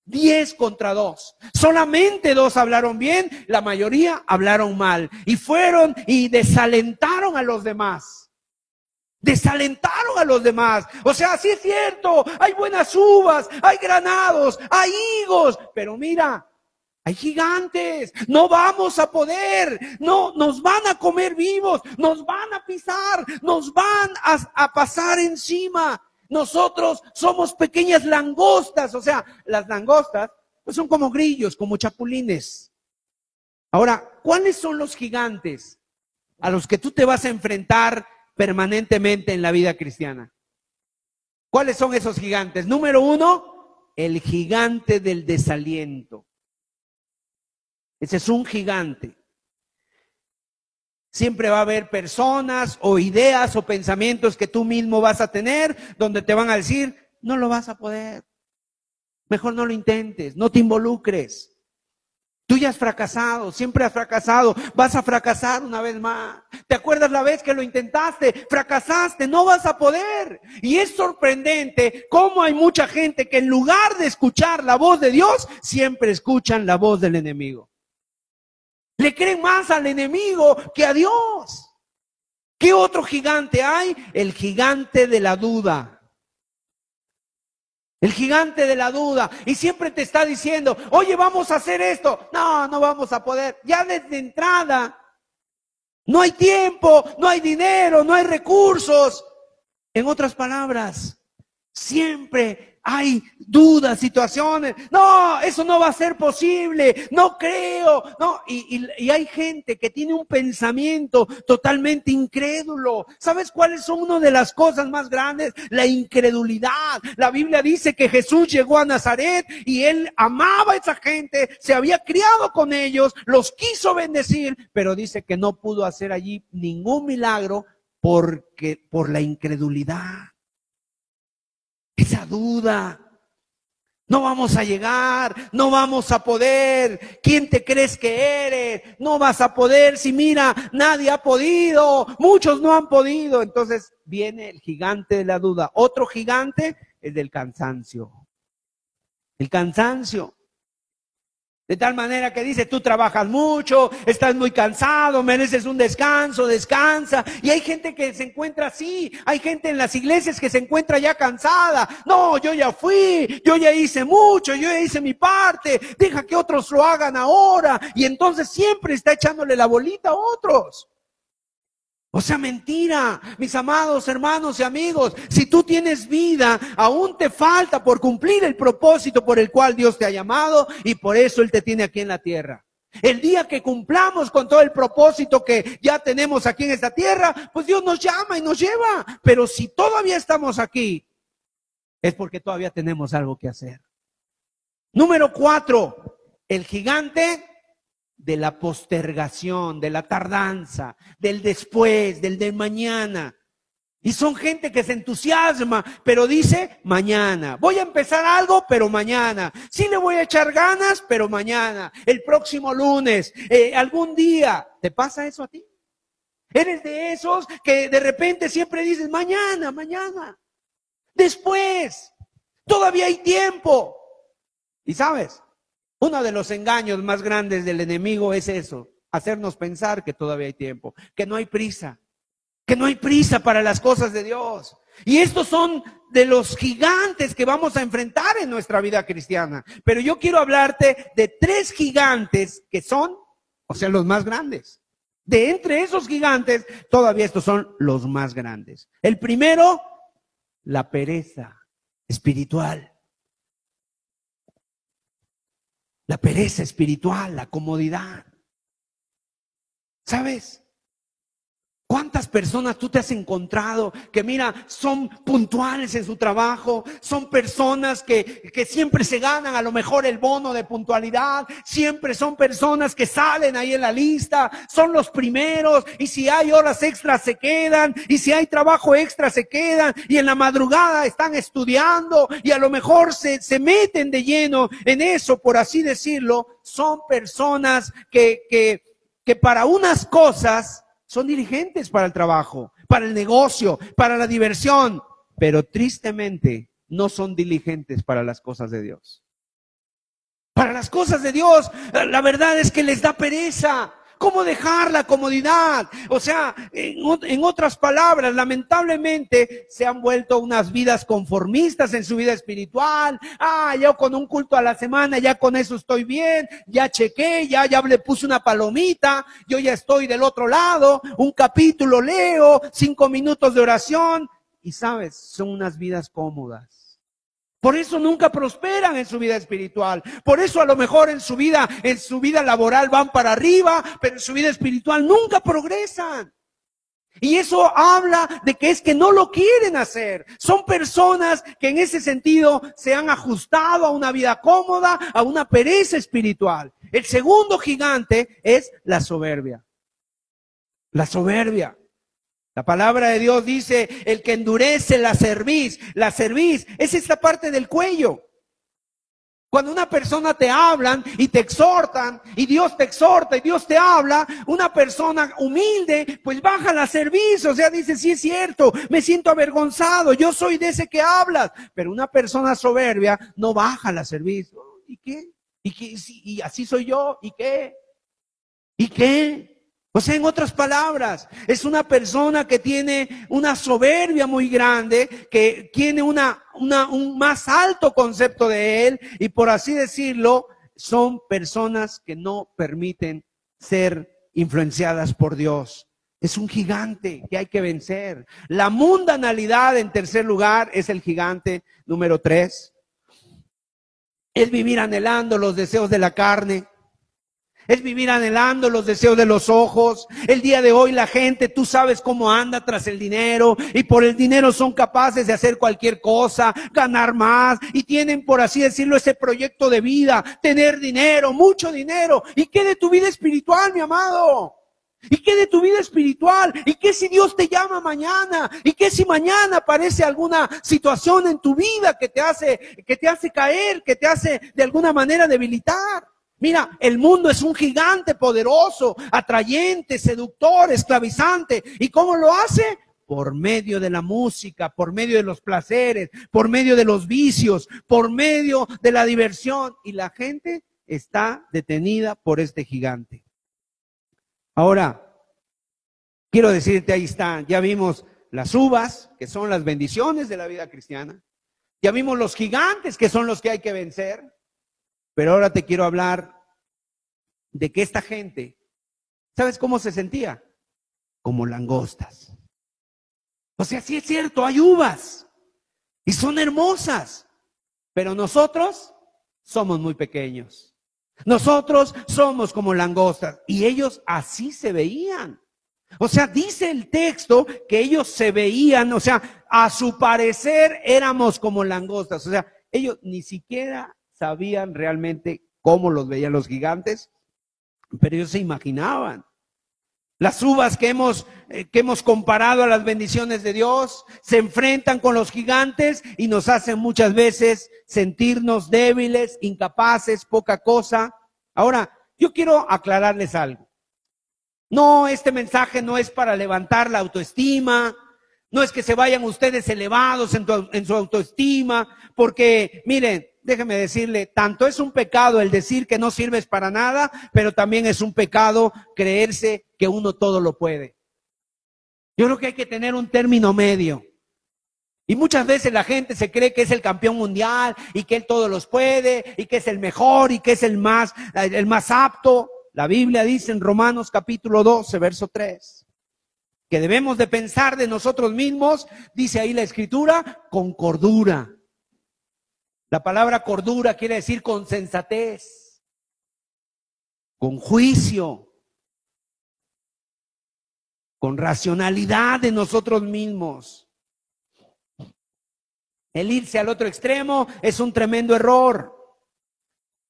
Diez contra dos. Solamente dos hablaron bien, la mayoría hablaron mal. Y fueron y desalentaron a los demás. Desalentaron a los demás. O sea, sí es cierto, hay buenas uvas, hay granados, hay higos, pero mira, hay gigantes, no vamos a poder, no, nos van a comer vivos, nos van a pisar, nos van a, pasar encima. Nosotros somos pequeñas langostas, o sea, las langostas pues son como grillos, como chapulines. Ahora, ¿cuáles son los gigantes a los que tú te vas a enfrentar permanentemente en la vida cristiana? ¿Cuáles son esos gigantes? Número uno, el gigante del desaliento. Ese es un gigante. Siempre va a haber personas o ideas o pensamientos que tú mismo vas a tener donde te van a decir, no lo vas a poder. Mejor no lo intentes, no te involucres. Tú ya has fracasado, siempre has fracasado, vas a fracasar una vez más. ¿Te acuerdas la vez que lo intentaste? Fracasaste, no vas a poder. Y es sorprendente cómo hay mucha gente que en lugar de escuchar la voz de Dios, siempre escuchan la voz del enemigo. Le creen más al enemigo que a Dios. ¿Qué otro gigante hay? El gigante de la duda. El gigante de la duda. Y siempre te está diciendo, oye, vamos a hacer esto. No, no vamos a poder. Ya desde entrada. No hay tiempo, no hay dinero, no hay recursos. En otras palabras, siempre hay dudas, situaciones. No, eso no va a ser posible. No creo. No, y, y, hay gente que tiene un pensamiento totalmente incrédulo. ¿Sabes cuáles son una de las cosas más grandes? La incredulidad. La Biblia dice que Jesús llegó a Nazaret y él amaba a esa gente, se había criado con ellos, los quiso bendecir, pero dice que no pudo hacer allí ningún milagro porque por la incredulidad esa duda. No vamos a llegar, no vamos a poder. ¿Quién te crees que eres? No vas a poder. Si mira, nadie ha podido, muchos no han podido. Entonces viene el gigante de la duda. Otro gigante es del cansancio. El cansancio. De tal manera que dice, tú trabajas mucho, estás muy cansado, mereces un descanso, descansa. Y hay gente que se encuentra así, hay gente en las iglesias que se encuentra ya cansada. No, yo ya fui, yo ya hice mucho, yo ya hice mi parte, deja que otros lo hagan ahora. Y entonces siempre está echándole la bolita a otros. O sea, mentira, mis amados hermanos y amigos, si tú tienes vida, aún te falta por cumplir el propósito por el cual Dios te ha llamado y por eso Él te tiene aquí en la tierra. El día que cumplamos con todo el propósito que ya tenemos aquí en esta tierra, pues Dios nos llama y nos lleva. Pero si todavía estamos aquí, es porque todavía tenemos algo que hacer. Número cuatro, el gigante de la postergación, de la tardanza, del después, del de mañana. Y son gente que se entusiasma, pero dice mañana. Voy a empezar algo, pero mañana. Sí le voy a echar ganas, pero mañana. El próximo lunes, eh, algún día. ¿Te pasa eso a ti? Eres de esos que de repente siempre dices mañana, mañana. Después. Todavía hay tiempo. Y sabes, uno de los engaños más grandes del enemigo es eso, hacernos pensar que todavía hay tiempo, que no hay prisa, que no hay prisa para las cosas de Dios. Y estos son de los gigantes que vamos a enfrentar en nuestra vida cristiana. Pero yo quiero hablarte de tres gigantes que son, o sea, los más grandes. De entre esos gigantes, todavía estos son los más grandes. El primero, la pereza espiritual. La pereza espiritual, la comodidad. ¿Sabes? ¿Cuántas personas tú te has encontrado que, mira, son puntuales en su trabajo? Son personas que, que, siempre se ganan a lo mejor el bono de puntualidad. Siempre son personas que salen ahí en la lista. Son los primeros. Y si hay horas extras se quedan. Y si hay trabajo extra se quedan. Y en la madrugada están estudiando. Y a lo mejor se, se meten de lleno en eso, por así decirlo. Son personas que, que, que para unas cosas son dirigentes para el trabajo, para el negocio, para la diversión, pero tristemente no son diligentes para las cosas de Dios. Para las cosas de Dios, la verdad es que les da pereza. ¿Cómo dejar la comodidad? O sea, en, otras palabras, lamentablemente se han vuelto unas vidas conformistas en su vida espiritual. Ah, yo con un culto a la semana, ya con eso estoy bien, ya chequé, ya, ya le puse una palomita, yo ya estoy del otro lado, un capítulo leo, cinco minutos de oración. Y sabes, son unas vidas cómodas por eso nunca prosperan en su vida espiritual. Por eso a lo mejor en su vida, en su vida laboral van para arriba, pero en su vida espiritual nunca progresan. Y eso habla de que es que no lo quieren hacer. Son personas que en ese sentido se han ajustado a una vida cómoda, a una pereza espiritual. El segundo gigante es la soberbia. La soberbia. La palabra de Dios dice, el que endurece la cerviz, la cerviz es esta parte del cuello. Cuando una persona te hablan y te exhortan, y Dios te exhorta y Dios te habla, una persona humilde, pues baja la cerviz, o sea, dice, sí es cierto, me siento avergonzado, yo soy de ese que hablas, pero una persona soberbia no baja la cerviz. ¿Y qué? ¿Y qué? ¿Y así soy yo? ¿Y qué? ¿Y qué? O sea, en otras palabras, es una persona que tiene una soberbia muy grande, que tiene una, un más alto concepto de él y por así decirlo, son personas que no permiten ser influenciadas por Dios. Es un gigante que hay que vencer. La mundanalidad, en tercer lugar, es el gigante número tres. es vivir anhelando los deseos de la carne, es vivir anhelando los deseos de los ojos. El día de hoy la gente, tú sabes cómo anda tras el dinero y por el dinero son capaces de hacer cualquier cosa, ganar más y tienen, por así decirlo, ese proyecto de vida, tener dinero, mucho dinero. ¿Y qué de tu vida espiritual, mi amado? ¿Y qué de tu vida espiritual? ¿Y qué si Dios te llama mañana? ¿Y qué si mañana aparece alguna situación en tu vida que te hace, que te hace caer, que te hace de alguna manera debilitar? Mira, el mundo es un gigante poderoso, atrayente, seductor, esclavizante. ¿Y cómo lo hace? Por medio de la música, por medio de los placeres, por medio de los vicios, por medio de la diversión. Y la gente está detenida por este gigante. Ahora, quiero decirte, ahí está, ya vimos las uvas, que son las bendiciones de la vida cristiana. Ya vimos los gigantes, que son los que hay que vencer. Pero ahora te quiero hablar de que esta gente, ¿sabes cómo se sentía? Como langostas. O sea, sí es cierto, hay uvas y son hermosas, pero nosotros somos muy pequeños. Nosotros somos como langostas y ellos así se veían. O sea, dice el texto que ellos se veían, o sea, a su parecer éramos como langostas. O sea, ellos ni siquiera sabían realmente cómo los veían los gigantes, pero ellos se imaginaban. Las uvas que hemos, eh, que hemos comparado a las bendiciones de Dios se enfrentan con los gigantes y nos hacen muchas veces sentirnos débiles, incapaces, poca cosa. Ahora, yo quiero aclararles algo. No, este mensaje no es para levantar la autoestima, no es que se vayan ustedes elevados en, en su autoestima, porque miren, déjeme decirle, tanto es un pecado el decir que no sirves para nada, pero también es un pecado creerse que uno todo lo puede. Yo creo que hay que tener un término medio. Y muchas veces la gente se cree que es el campeón mundial y que él todos los puede y que es el mejor y que es el más, el más apto. La Biblia dice en Romanos capítulo 12, verso 3, que debemos de pensar de nosotros mismos, dice ahí la escritura, con cordura la palabra cordura quiere decir con sensatez, con juicio, con racionalidad de nosotros mismos. El irse al otro extremo es un tremendo error.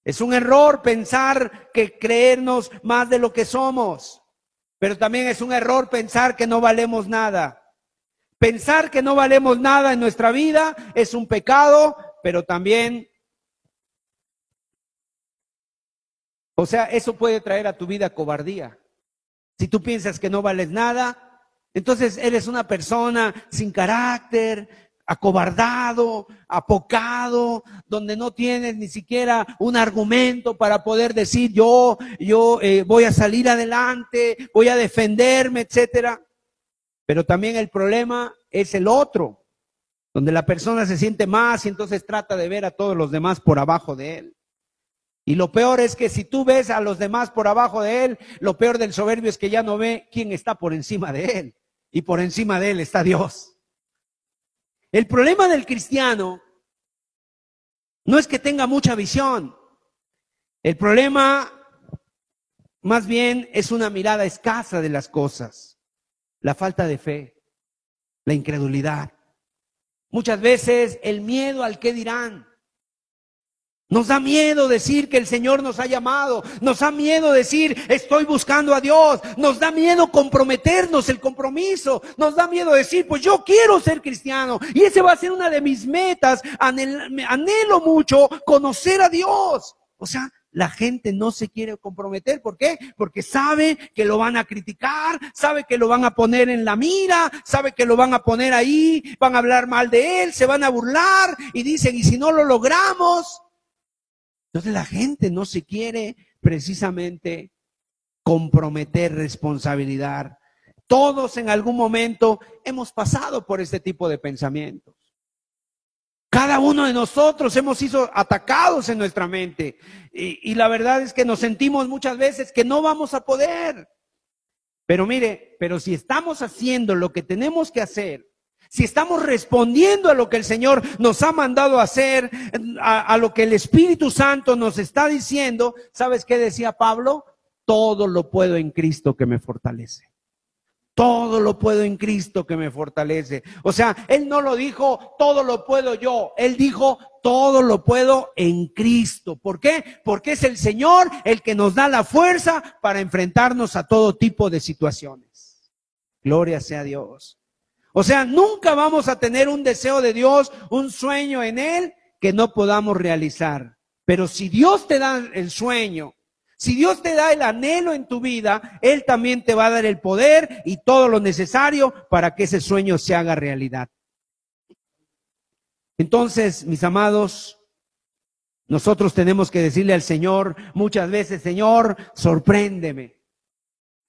Es un error pensar que creernos más de lo que somos, pero también es un error pensar que no valemos nada. Pensar que no valemos nada en nuestra vida es un pecado, pero también, o sea, eso puede traer a tu vida cobardía. Si tú piensas que no vales nada, entonces eres una persona sin carácter, acobardado, apocado, donde no tienes ni siquiera un argumento para poder decir yo, yo eh, voy a salir adelante, voy a defenderme, etcétera. Pero también el problema es el otro donde la persona se siente más y entonces trata de ver a todos los demás por abajo de él. Y lo peor es que si tú ves a los demás por abajo de él, lo peor del soberbio es que ya no ve quién está por encima de él. Y por encima de él está Dios. El problema del cristiano no es que tenga mucha visión. El problema más bien es una mirada escasa de las cosas. La falta de fe, la incredulidad. Muchas veces el miedo al que dirán. Nos da miedo decir que el Señor nos ha llamado. Nos da miedo decir estoy buscando a Dios. Nos da miedo comprometernos el compromiso. Nos da miedo decir pues yo quiero ser cristiano. Y ese va a ser una de mis metas. anhelo mucho conocer a Dios. O sea, la gente no se quiere comprometer. ¿Por qué? Porque sabe que lo van a criticar, sabe que lo van a poner en la mira, sabe que lo van a poner ahí, van a hablar mal de él, se van a burlar y dicen, ¿y si no lo logramos? Entonces la gente no se quiere precisamente comprometer responsabilidad. Todos en algún momento hemos pasado por este tipo de pensamientos. Cada uno de nosotros hemos sido atacados en nuestra mente. Y, la verdad es que nos sentimos muchas veces que no vamos a poder. Pero mire, pero si estamos haciendo lo que tenemos que hacer, si estamos respondiendo a lo que el Señor nos ha mandado hacer, a, a, lo que el Espíritu Santo nos está diciendo, ¿sabes qué decía Pablo? Todo lo puedo en Cristo que me fortalece. Todo lo puedo en Cristo que me fortalece. O sea, Él no lo dijo, todo lo puedo yo. Él dijo, todo lo puedo en Cristo. ¿Por qué? Porque es el Señor el que nos da la fuerza para enfrentarnos a todo tipo de situaciones. Gloria sea Dios. O sea, nunca vamos a tener un deseo de Dios, un sueño en Él que no podamos realizar. Pero si Dios te da el sueño, si Dios te da el anhelo en tu vida, Él también te va a dar el poder y todo lo necesario para que ese sueño se haga realidad. Entonces, mis amados, nosotros tenemos que decirle al Señor muchas veces, Señor, sorpréndeme.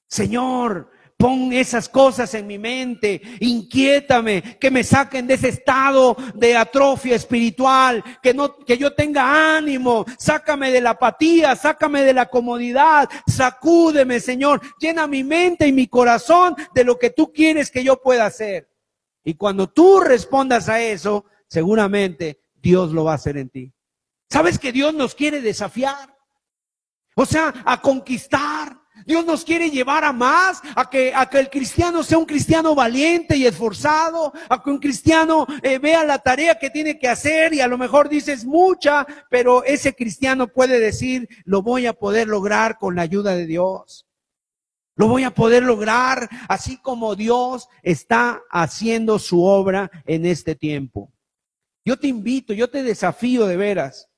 Señor, Pon esas cosas en mi mente, inquiétame, que me saquen de ese estado de atrofia espiritual, que no, que yo tenga ánimo, sácame de la apatía, sácame de la comodidad, sacúdeme, Señor, llena mi mente y mi corazón de lo que tú quieres que yo pueda hacer. Y cuando tú respondas a eso, seguramente Dios lo va a hacer en ti. ¿Sabes que Dios nos quiere desafiar? O sea, a conquistar, Dios nos quiere llevar a más, a que, a que el cristiano sea un cristiano valiente y esforzado, a que un cristiano eh, vea la tarea que tiene que hacer y a lo mejor dices mucha, pero ese cristiano puede decir, lo voy a poder lograr con la ayuda de Dios. Lo voy a poder lograr así como Dios está haciendo su obra en este tiempo. Yo te invito, yo te desafío de veras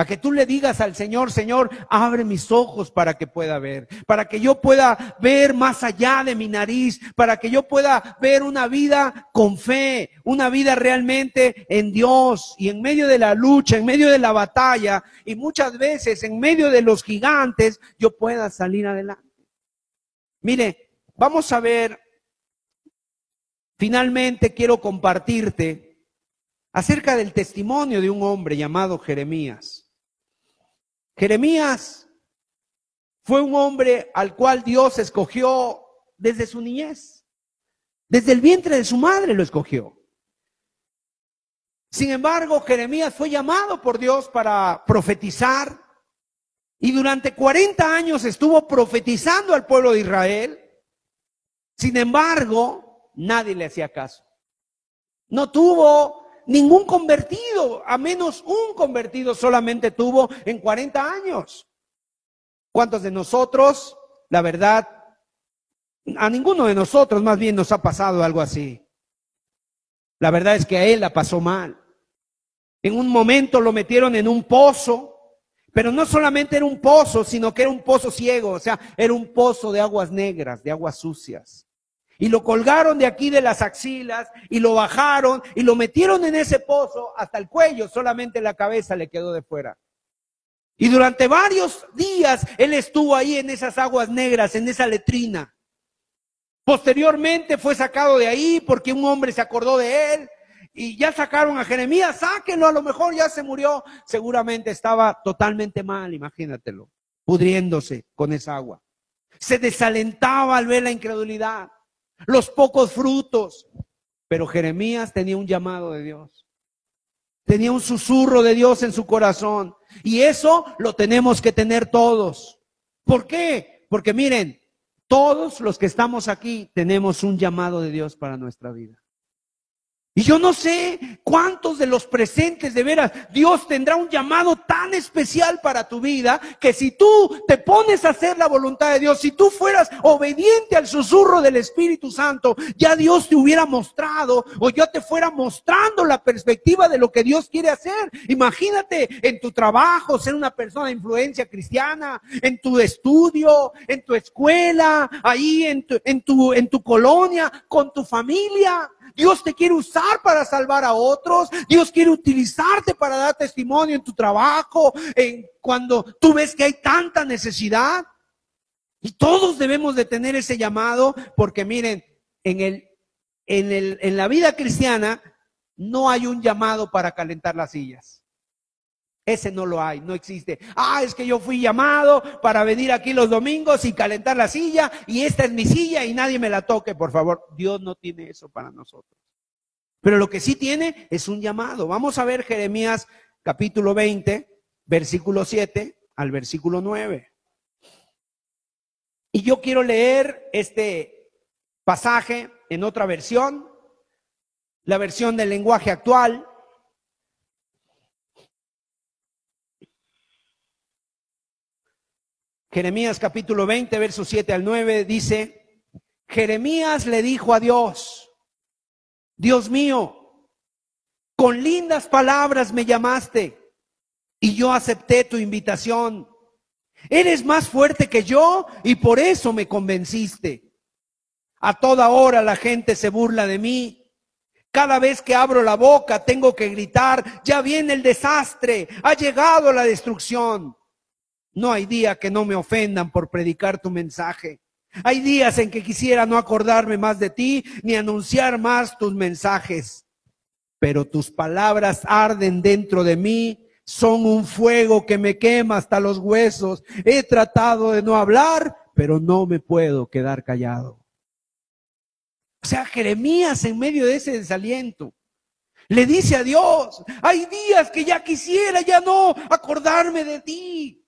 a que tú le digas al Señor, Señor, abre mis ojos para que pueda ver, para que yo pueda ver más allá de mi nariz, para que yo pueda ver una vida con fe, una vida realmente en Dios y en medio de la lucha, en medio de la batalla y muchas veces en medio de los gigantes, yo pueda salir adelante. Mire, vamos a ver, finalmente quiero compartirte acerca del testimonio de un hombre llamado Jeremías. Jeremías fue un hombre al cual Dios escogió desde su niñez. Desde el vientre de su madre lo escogió. Sin embargo, Jeremías fue llamado por Dios para profetizar y durante 40 años estuvo profetizando al pueblo de Israel. Sin embargo, nadie le hacía caso. No tuvo ningún convertido, a menos un convertido solamente tuvo en 40 años. ¿Cuántos de nosotros, la verdad, a ninguno de nosotros más bien nos ha pasado algo así? La verdad es que a él la pasó mal. En un momento lo metieron en un pozo, pero no solamente era un pozo, sino que era un pozo ciego, o sea, era un pozo de aguas negras, de aguas sucias. Y lo colgaron de aquí de las axilas y lo bajaron y lo metieron en ese pozo hasta el cuello, solamente la cabeza le quedó de fuera. Y durante varios días él estuvo ahí en esas aguas negras, en esa letrina. Posteriormente fue sacado de ahí porque un hombre se acordó de él y ya sacaron a Jeremías, sáquenlo, a lo mejor ya se murió. Seguramente estaba totalmente mal, imagínatelo, pudriéndose con esa agua. Se desalentaba al ver la incredulidad los pocos frutos. Pero Jeremías tenía un llamado de Dios. Tenía un susurro de Dios en su corazón. Y eso lo tenemos que tener todos. ¿Por qué? Porque miren, todos los que estamos aquí tenemos un llamado de Dios para nuestra vida. Y yo no sé cuántos de los presentes de veras Dios tendrá un llamado tan especial para tu vida que si tú te pones a hacer la voluntad de Dios, si tú fueras obediente al susurro del Espíritu Santo, ya Dios te hubiera mostrado o yo te fuera mostrando la perspectiva de lo que Dios quiere hacer. Imagínate en tu trabajo ser una persona de influencia cristiana, en tu estudio, en tu escuela, ahí en tu, en tu, en tu colonia, con tu familia. Dios te quiere usar para salvar a otros. Dios quiere utilizarte para dar testimonio en tu trabajo, en cuando tú ves que hay tanta necesidad. Y todos debemos de tener ese llamado porque miren, en el en el en la vida cristiana no hay un llamado para calentar las sillas. Ese no lo hay, no existe. Ah, es que yo fui llamado para venir aquí los domingos y calentar la silla y esta es mi silla y nadie me la toque, por favor. Dios no tiene eso para nosotros. Pero lo que sí tiene es un llamado. Vamos a ver Jeremías capítulo 20, versículo 7 al versículo 9. Y yo quiero leer este pasaje en otra versión, la versión del lenguaje actual. Jeremías capítulo 20, versos 7 al 9 dice, Jeremías le dijo a Dios, Dios mío, con lindas palabras me llamaste y yo acepté tu invitación. Eres más fuerte que yo y por eso me convenciste. A toda hora la gente se burla de mí. Cada vez que abro la boca tengo que gritar, ya viene el desastre, ha llegado la destrucción. No hay día que no me ofendan por predicar tu mensaje. Hay días en que quisiera no acordarme más de ti ni anunciar más tus mensajes. Pero tus palabras arden dentro de mí, son un fuego que me quema hasta los huesos. He tratado de no hablar, pero no me puedo quedar callado. O sea, Jeremías en medio de ese desaliento le dice a Dios, hay días que ya quisiera ya no acordarme de ti.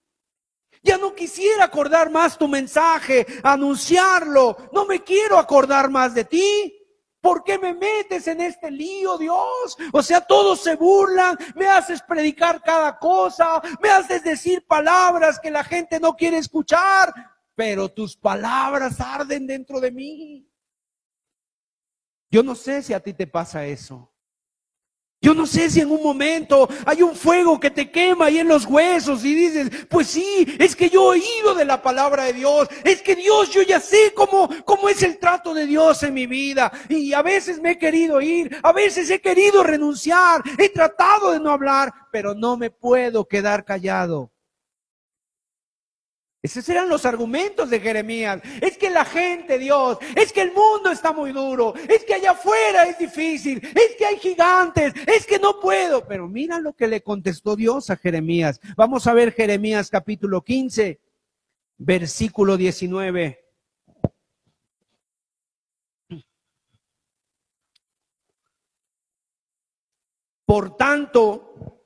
Ya no quisiera acordar más tu mensaje, anunciarlo. No me quiero acordar más de ti. ¿Por qué me metes en este lío, Dios? O sea, todos se burlan, me haces predicar cada cosa, me haces decir palabras que la gente no quiere escuchar, pero tus palabras arden dentro de mí. Yo no sé si a ti te pasa eso. Yo no sé si en un momento hay un fuego que te quema ahí en los huesos y dices, pues sí, es que yo he oído de la palabra de Dios, es que Dios, yo ya sé cómo, cómo es el trato de Dios en mi vida y a veces me he querido ir, a veces he querido renunciar, he tratado de no hablar, pero no me puedo quedar callado. Esos eran los argumentos de Jeremías. Es que la gente, Dios, es que el mundo está muy duro, es que allá afuera es difícil, es que hay gigantes, es que no puedo. Pero mira lo que le contestó Dios a Jeremías. Vamos a ver Jeremías capítulo 15, versículo 19. Por tanto,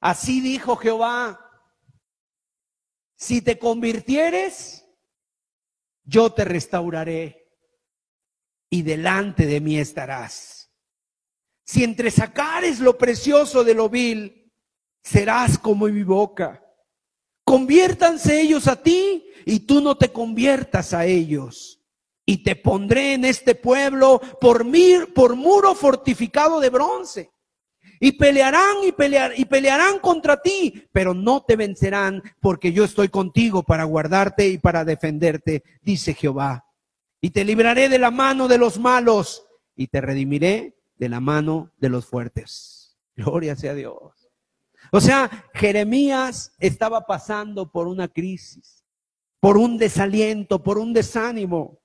así dijo Jehová si te convirtieres, yo te restauraré y delante de mí estarás. Si entre sacares lo precioso de lo vil, serás como mi boca. Conviértanse ellos a ti y tú no te conviertas a ellos. Y te pondré en este pueblo por, mir, por muro fortificado de bronce y pelearán y, pelear, y pelearán contra ti, pero no te vencerán porque yo estoy contigo para guardarte y para defenderte, dice Jehová. Y te libraré de la mano de los malos y te redimiré de la mano de los fuertes. Gloria sea Dios. O sea, Jeremías estaba pasando por una crisis, por un desaliento, por un desánimo.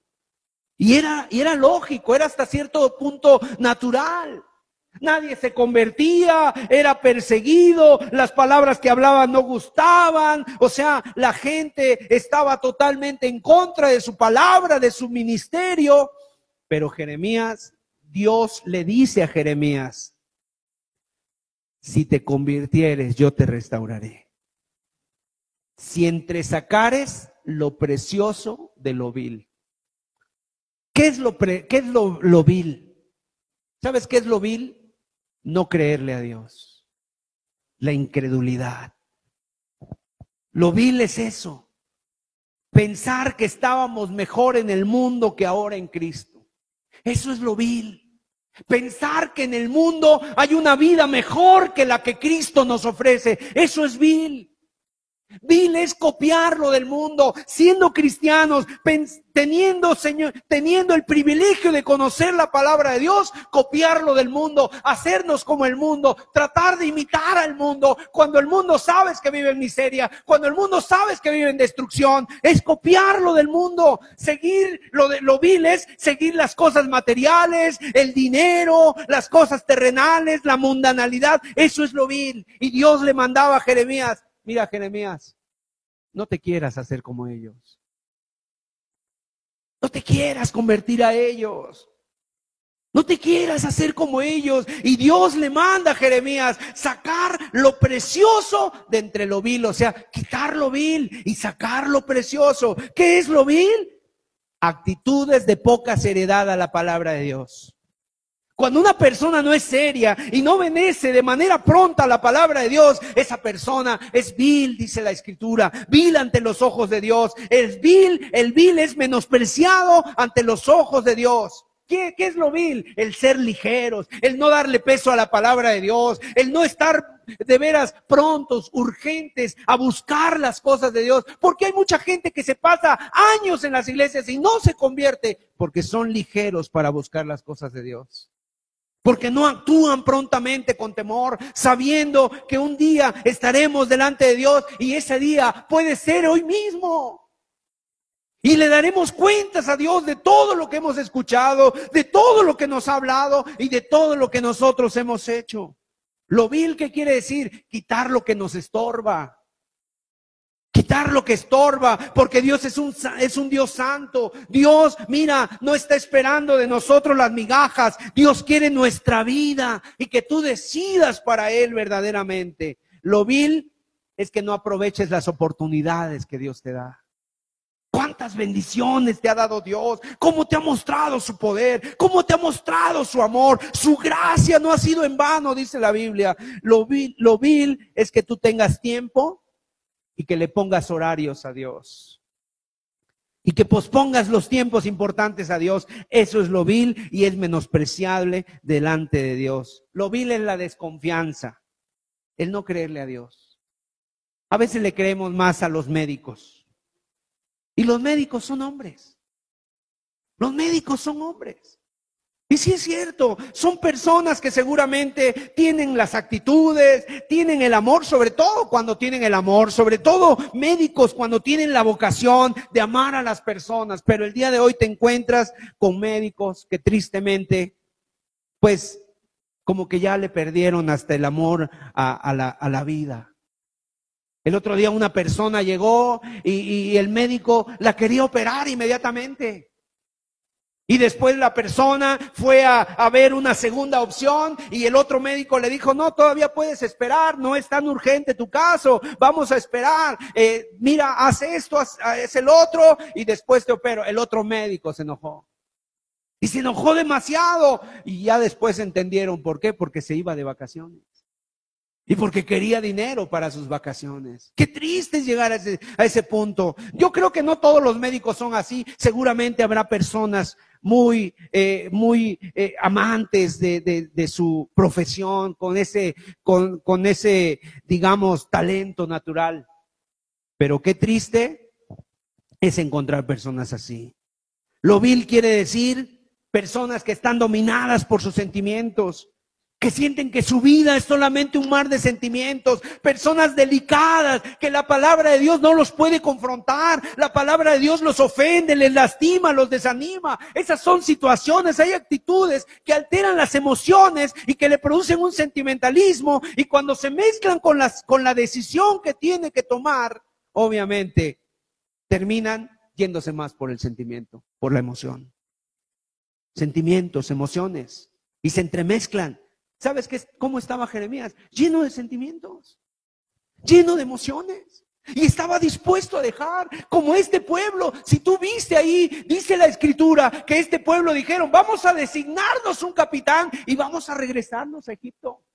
Y era, y era lógico, era hasta cierto punto natural. Nadie se convertía, era perseguido, las palabras que hablaban no gustaban, o sea, la gente estaba totalmente en contra de su palabra, de su ministerio. Pero Jeremías, Dios le dice a Jeremías, si te convirtieres, yo te restauraré. Si entresacares lo precioso de lo vil. ¿Qué es lo, qué es lo, lo vil? ¿Sabes qué es lo vil? No creerle a Dios, la incredulidad. Lo vil es eso, pensar que estábamos mejor en el mundo que ahora en Cristo. Eso es lo vil. Pensar que en el mundo hay una vida mejor que la que Cristo nos ofrece. Eso es vil. Vil es copiarlo del mundo, siendo cristianos, teniendo, Señor, teniendo el privilegio de conocer la palabra de Dios, copiarlo del mundo, hacernos como el mundo, tratar de imitar al mundo, cuando el mundo sabes que vive en miseria, cuando el mundo sabes que vive en destrucción, es copiarlo del mundo, seguir lo de lo vil es seguir las cosas materiales, el dinero, las cosas terrenales, la mundanalidad, eso es lo vil. Y Dios le mandaba a Jeremías, Mira, Jeremías, no te quieras hacer como ellos. No te quieras convertir a ellos. No te quieras hacer como ellos. Y Dios le manda a Jeremías sacar lo precioso de entre lo vil, o sea, quitar lo vil y sacar lo precioso. ¿Qué es lo vil? Actitudes de poca seriedad a la palabra de Dios. Cuando una persona no es seria y no obedece de manera pronta la palabra de Dios, esa persona es vil, dice la escritura, vil ante los ojos de Dios. El vil, el vil es menospreciado ante los ojos de Dios. ¿Qué, ¿Qué, es lo vil? El ser ligeros, el no darle peso a la palabra de Dios, el no estar de veras prontos, urgentes a buscar las cosas de Dios. Porque hay mucha gente que se pasa años en las iglesias y no se convierte porque son ligeros para buscar las cosas de Dios. Porque no actúan prontamente con temor, sabiendo que un día estaremos delante de Dios y ese día puede ser hoy mismo. Y le daremos cuentas a Dios de todo lo que hemos escuchado, de todo lo que nos ha hablado y de todo lo que nosotros hemos hecho. Lo vil que quiere decir quitar lo que nos estorba. Quitar lo que estorba, porque Dios es un, es un Dios santo. Dios, mira, no está esperando de nosotros las migajas. Dios quiere nuestra vida y que tú decidas para Él verdaderamente. Lo vil es que no aproveches las oportunidades que Dios te da. ¿Cuántas bendiciones te ha dado Dios? ¿Cómo te ha mostrado su poder? ¿Cómo te ha mostrado su amor? Su gracia no ha sido en vano, dice la Biblia. Lo vil, lo vil es que tú tengas tiempo y que le pongas horarios a Dios. Y que pospongas los tiempos importantes a Dios. Eso es lo vil y es menospreciable delante de Dios. Lo vil es la desconfianza, el no creerle a Dios. A veces le creemos más a los médicos y los médicos son hombres. Los médicos son hombres. Y sí es cierto, son personas que seguramente tienen las actitudes, tienen el amor, sobre todo cuando tienen el amor, sobre todo médicos cuando tienen la vocación de amar a las personas. Pero el día de hoy te encuentras con médicos que tristemente, pues como que ya le perdieron hasta el amor a, la, a la vida. El otro día una persona llegó y, el médico la quería operar inmediatamente. Y después la persona fue a, ver una segunda opción y el otro médico le dijo, no, todavía puedes esperar, no es tan urgente tu caso, vamos a esperar, eh, mira, haz esto, haz, es el otro y después te opero. El otro médico se enojó. Y se enojó demasiado. Y ya después entendieron por qué, porque se iba de vacaciones. Y porque quería dinero para sus vacaciones. Qué triste es llegar a ese, a ese punto. Yo creo que no todos los médicos son así. Seguramente habrá personas muy, eh, muy eh, amantes de, de, de, su profesión, con ese, con, con ese, digamos, talento natural. Pero qué triste es encontrar personas así. Lo vil quiere decir personas que están dominadas por sus sentimientos, que sienten que su vida es solamente un mar de sentimientos, personas delicadas, que la palabra de Dios no los puede confrontar, la palabra de Dios los ofende, les lastima, los desanima. Esas son situaciones, hay actitudes que alteran las emociones y que le producen un sentimentalismo y cuando se mezclan con, las, con la decisión que tiene que tomar, obviamente terminan yéndose más por el sentimiento, por la emoción. Sentimientos, emociones, y se entremezclan ¿Sabes qué, cómo estaba Jeremías? Lleno de sentimientos, lleno de emociones. Y estaba dispuesto a dejar, como este pueblo, si tú viste ahí, dice la escritura, que este pueblo dijeron, vamos a designarnos un capitán y vamos a regresarnos a Egipto.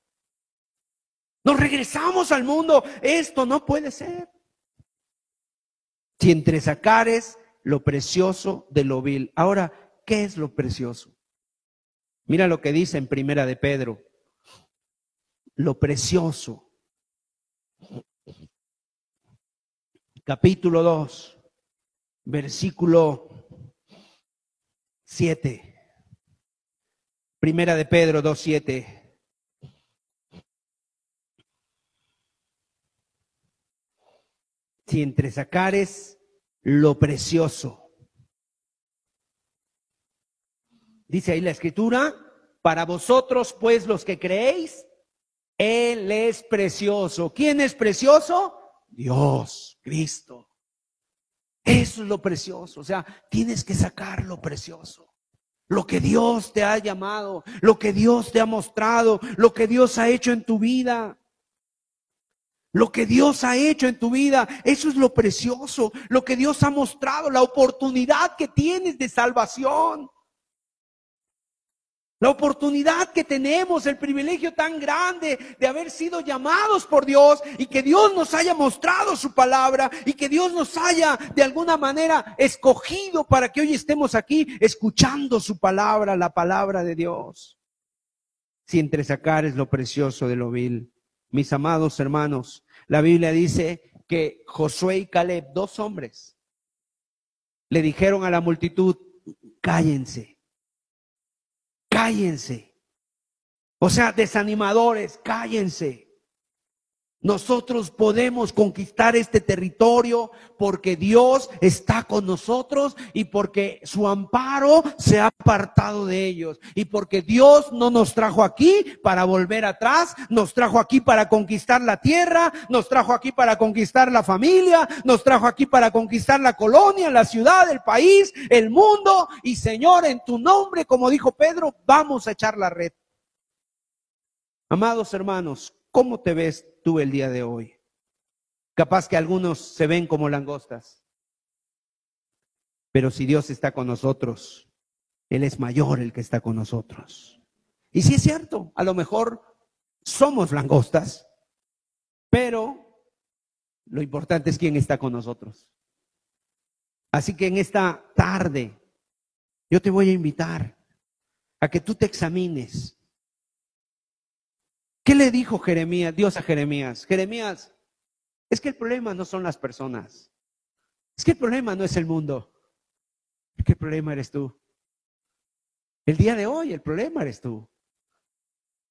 Nos regresamos al mundo. Esto no puede ser. Si entre sacares lo precioso de lo vil. Ahora, ¿qué es lo precioso? Mira lo que dice en Primera de Pedro lo precioso. Capítulo 2, versículo 7. Primera de Pedro 2, 7. Si entre sacares lo precioso. Dice ahí la escritura, para vosotros pues los que creéis, él es precioso. ¿Quién es precioso? Dios, Cristo. Eso es lo precioso. O sea, tienes que sacar lo precioso. lo que Dios te ha llamado, lo que Dios te ha mostrado, lo que Dios ha hecho en tu vida. Lo que Dios ha hecho en tu vida, eso es lo precioso, lo que Dios ha mostrado, la oportunidad que tienes de salvación. La oportunidad que tenemos, el privilegio tan grande de haber sido llamados por Dios y que Dios nos haya mostrado su palabra y que Dios nos haya de alguna manera escogido para que hoy estemos aquí escuchando su palabra, la palabra de Dios. Si entresacar es lo precioso de lo vil. Mis amados hermanos, la Biblia dice que Josué y Caleb, dos hombres, le dijeron a la multitud, cállense cállense. O sea, desanimadores, cállense. Nosotros podemos conquistar este territorio porque Dios está con nosotros y porque su amparo se ha apartado de ellos. Y porque Dios no nos trajo aquí para volver atrás, nos trajo aquí para conquistar la tierra, nos trajo aquí para conquistar la familia, nos trajo aquí para conquistar la colonia, la ciudad, el país, el mundo. Y Señor, en tu nombre, como dijo Pedro, vamos a echar la red. Amados hermanos, ¿cómo te ves tú el día de hoy. Capaz que algunos se ven como langostas. Pero si Dios está con nosotros, Él es mayor el que está con nosotros. Y si es cierto, a lo mejor somos langostas, pero lo importante es quién está con nosotros. Así que en esta tarde yo te voy a invitar a que tú te examines ¿Qué le dijo Jeremías, Dios a Jeremías? Jeremías, es que el problema no son las personas. Es que el problema no es el mundo. Es que el problema eres tú. El día de hoy el problema eres tú.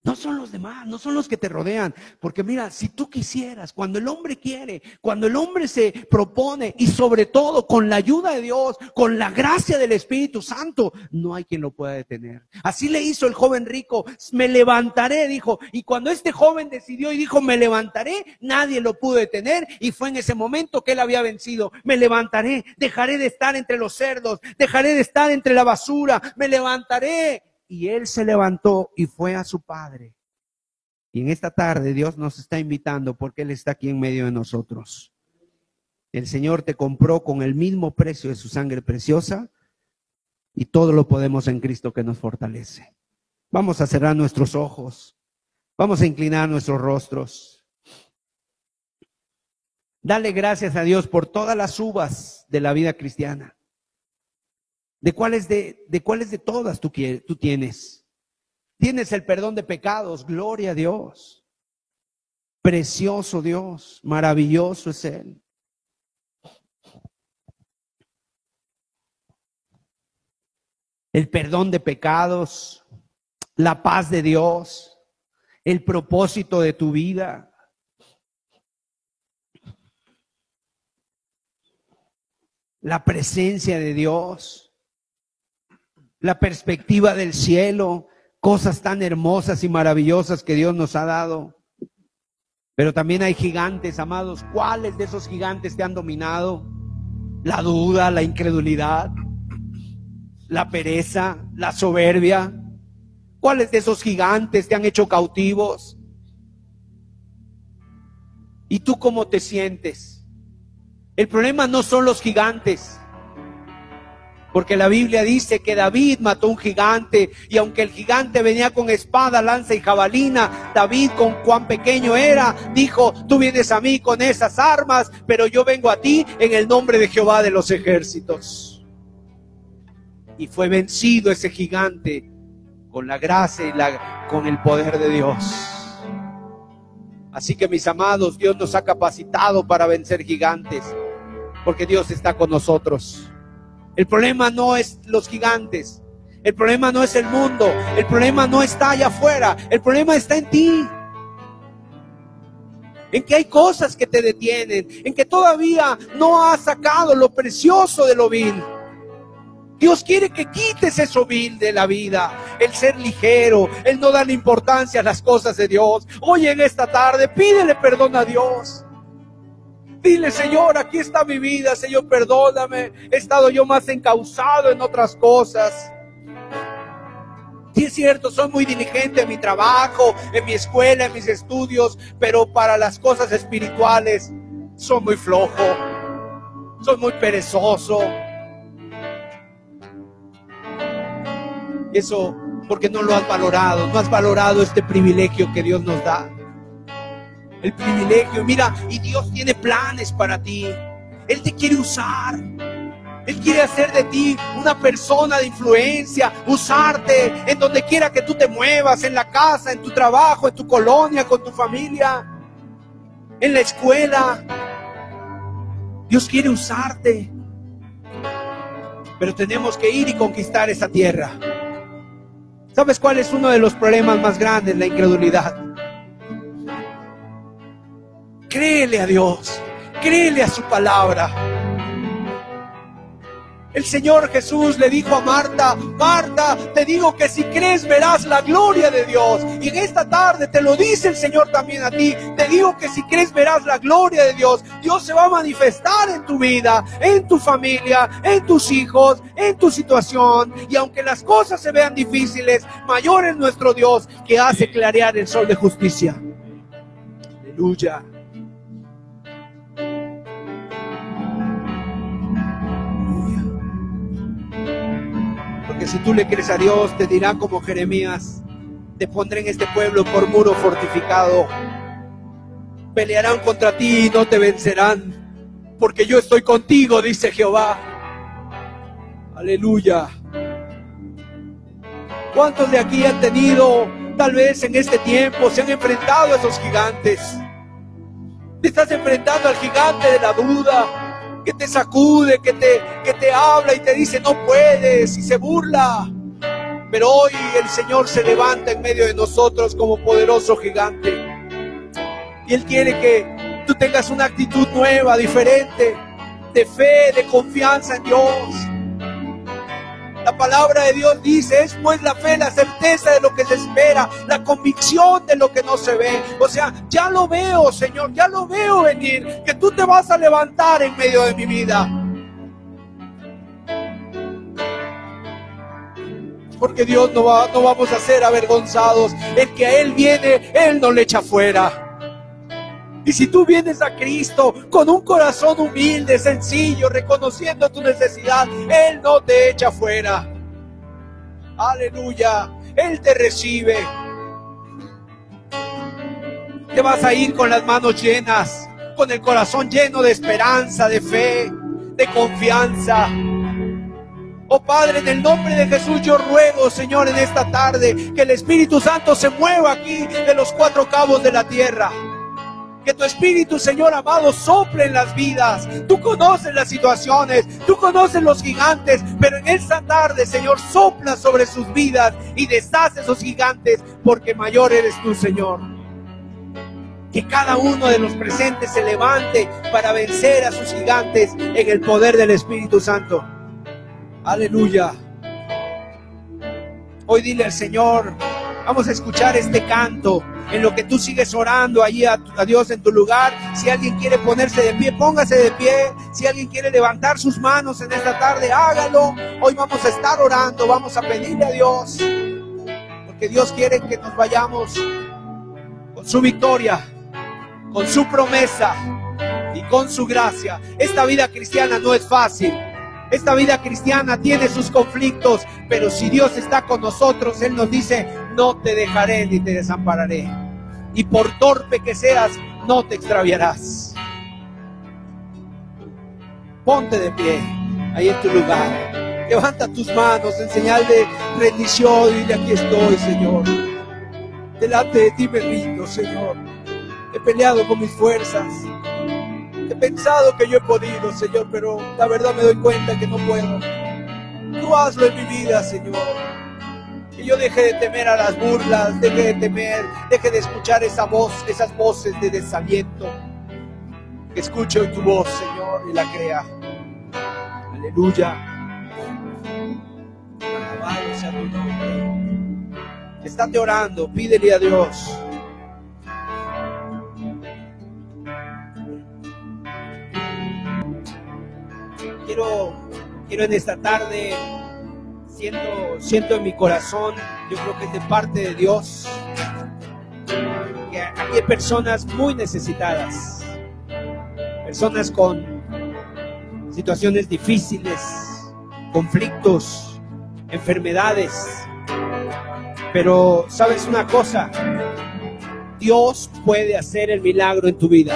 No son los demás, no son los que te rodean. Porque mira, si tú quisieras, cuando el hombre quiere, cuando el hombre se propone y sobre todo con la ayuda de Dios, con la gracia del Espíritu Santo, no hay quien lo pueda detener. Así le hizo el joven rico, me levantaré, dijo. Y cuando este joven decidió y dijo, me levantaré, nadie lo pudo detener. Y fue en ese momento que él había vencido. Me levantaré, dejaré de estar entre los cerdos, dejaré de estar entre la basura, me levantaré y él se levantó y fue a su padre. Y en esta tarde Dios nos está invitando porque Él está aquí en medio de nosotros. El Señor te compró con el mismo precio de su sangre preciosa y todo lo podemos en Cristo que nos fortalece. Vamos a cerrar nuestros ojos. Vamos a inclinar nuestros rostros. Dale gracias a Dios por todas las uvas de la vida cristiana. ¿De cuáles de, de, cuáles de todas tú, tú tienes? Tienes el perdón de pecados, gloria a Dios. Precioso Dios, maravilloso es Él. El perdón de pecados, la paz de Dios, el propósito de tu vida. La presencia de Dios la perspectiva del cielo, cosas tan hermosas y maravillosas que Dios nos ha dado. Pero también hay gigantes, amados. ¿Cuáles de esos gigantes te han dominado? La duda, la incredulidad, la pereza, la soberbia. ¿Cuáles de esos gigantes te han hecho cautivos? ¿Y tú cómo te sientes? El problema no son los gigantes. Porque la Biblia dice que David mató un gigante y aunque el gigante venía con espada, lanza y jabalina, David con cuán pequeño era, dijo, tú vienes a mí con esas armas, pero yo vengo a ti en el nombre de Jehová de los ejércitos. Y fue vencido ese gigante con la gracia y con el poder de Dios. Así que mis amados, Dios nos ha capacitado para vencer gigantes, porque Dios está con nosotros. El problema no es los gigantes. El problema no es el mundo. El problema no está allá afuera. El problema está en ti. En que hay cosas que te detienen. En que todavía no has sacado lo precioso de lo vil. Dios quiere que quites eso vil de la vida, el ser ligero, el no darle importancia a las cosas de Dios. Hoy en esta tarde pídele perdón a Dios. Dile, Señor, aquí está mi vida, Señor, perdóname. He estado yo más encausado en otras cosas. Sí es cierto, soy muy diligente en mi trabajo, en mi escuela, en mis estudios, pero para las cosas espirituales soy muy flojo, soy muy perezoso. Eso porque no lo has valorado, no has valorado este privilegio que Dios nos da. El privilegio, mira, y Dios tiene planes para ti. Él te quiere usar. Él quiere hacer de ti una persona de influencia, usarte en donde quiera que tú te muevas, en la casa, en tu trabajo, en tu colonia, con tu familia, en la escuela. Dios quiere usarte. Pero tenemos que ir y conquistar esa tierra. ¿Sabes cuál es uno de los problemas más grandes? La incredulidad. Créele a Dios, créele a su palabra. El Señor Jesús le dijo a Marta, Marta, te digo que si crees verás la gloria de Dios. Y en esta tarde te lo dice el Señor también a ti. Te digo que si crees verás la gloria de Dios. Dios se va a manifestar en tu vida, en tu familia, en tus hijos, en tu situación. Y aunque las cosas se vean difíciles, mayor es nuestro Dios que hace clarear el sol de justicia. Aleluya. Que si tú le crees a Dios, te dirá como Jeremías, te pondré en este pueblo por muro fortificado. Pelearán contra ti y no te vencerán, porque yo estoy contigo, dice Jehová. Aleluya. ¿Cuántos de aquí han tenido, tal vez en este tiempo, se han enfrentado a esos gigantes? Te estás enfrentando al gigante de la duda, que te sacude, que te, que te habla y te dice no puedes y se burla. Pero hoy el Señor se levanta en medio de nosotros como poderoso gigante. Y Él quiere que tú tengas una actitud nueva, diferente, de fe, de confianza en Dios. La palabra de Dios dice, es pues la fe, la certeza de lo que se espera, la convicción de lo que no se ve. O sea, ya lo veo, Señor, ya lo veo venir, que tú te vas a levantar en medio de mi vida. Porque Dios no, va, no vamos a ser avergonzados. El que a Él viene, Él no le echa fuera. Y si tú vienes a Cristo con un corazón humilde, sencillo, reconociendo tu necesidad, Él no te echa fuera. Aleluya. Él te recibe. Te vas a ir con las manos llenas, con el corazón lleno de esperanza, de fe, de confianza. Oh Padre, en el nombre de Jesús yo ruego, Señor, en esta tarde, que el Espíritu Santo se mueva aquí de los cuatro cabos de la tierra. Que tu Espíritu, Señor amado, sople en las vidas. Tú conoces las situaciones, tú conoces los gigantes, pero en esta tarde, Señor, sopla sobre sus vidas y deshace esos gigantes, porque mayor eres tú, Señor. Que cada uno de los presentes se levante para vencer a sus gigantes en el poder del Espíritu Santo. Aleluya. Hoy dile al Señor, vamos a escuchar este canto en lo que tú sigues orando allí a, Dios en tu lugar. Si alguien quiere ponerse de pie, póngase de pie. Si alguien quiere levantar sus manos en esta tarde, hágalo. Hoy vamos a estar orando, vamos a pedirle a Dios. Porque Dios quiere que nos vayamos con su victoria, con su promesa y con su gracia. Esta vida cristiana no es fácil. Esta vida cristiana tiene sus conflictos, pero si Dios está con nosotros, Él nos dice, no te dejaré ni te desampararé. Y por torpe que seas, no te extraviarás. Ponte de pie ahí en tu lugar. Levanta tus manos en señal de rendición y dile, aquí estoy, Señor. Delante de ti me rindo, Señor. He peleado con mis fuerzas He pensado que yo he podido, Señor, pero la verdad me doy cuenta que no puedo. Tú hazlo en mi vida, Señor. Yo deje de temer a las burlas, deje de temer, deje de escuchar esa voz, esas voces de desaliento. Escuche tu voz, Señor, y la crea. Aleluya. Alabado sea tu nombre. Estate orando, pídele a Dios. quiero, quiero en esta tarde, siento, siento en mi corazón, yo creo que es de parte de Dios, que aquí hay personas muy necesitadas, personas con situaciones difíciles, conflictos, enfermedades. Pero sabes una cosa, Dios puede hacer el milagro en tu vida.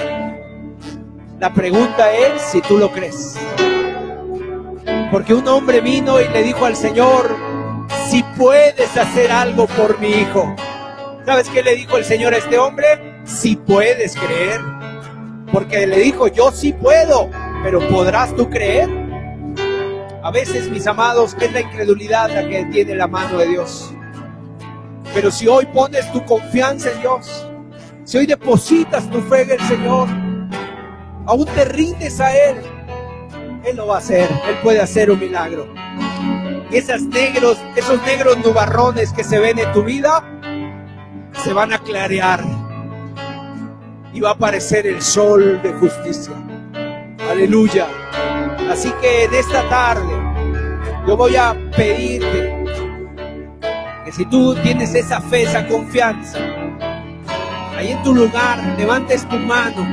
La pregunta es si tú lo crees. Porque un hombre vino y le dijo al Señor, si puedes hacer algo por mi hijo. ¿Sabes qué le dijo el Señor a este hombre? Si puedes creer. Porque le dijo, yo sí puedo, pero ¿podrás tú creer? A veces, mis amados, es la incredulidad la que tiene la mano de Dios. Pero si hoy pones tu confianza en Dios, si hoy depositas tu fe en el Señor, aún te rindes a Él, Él lo va a hacer, Él puede hacer un milagro. Y esos negros, esos negros nubarrones que se ven en tu vida, se van a clarear. Y va a aparecer el sol de justicia. Aleluya. Así que en esta tarde yo voy a pedirte que si tú tienes esa fe, esa confianza, ahí en tu lugar levantes tu mano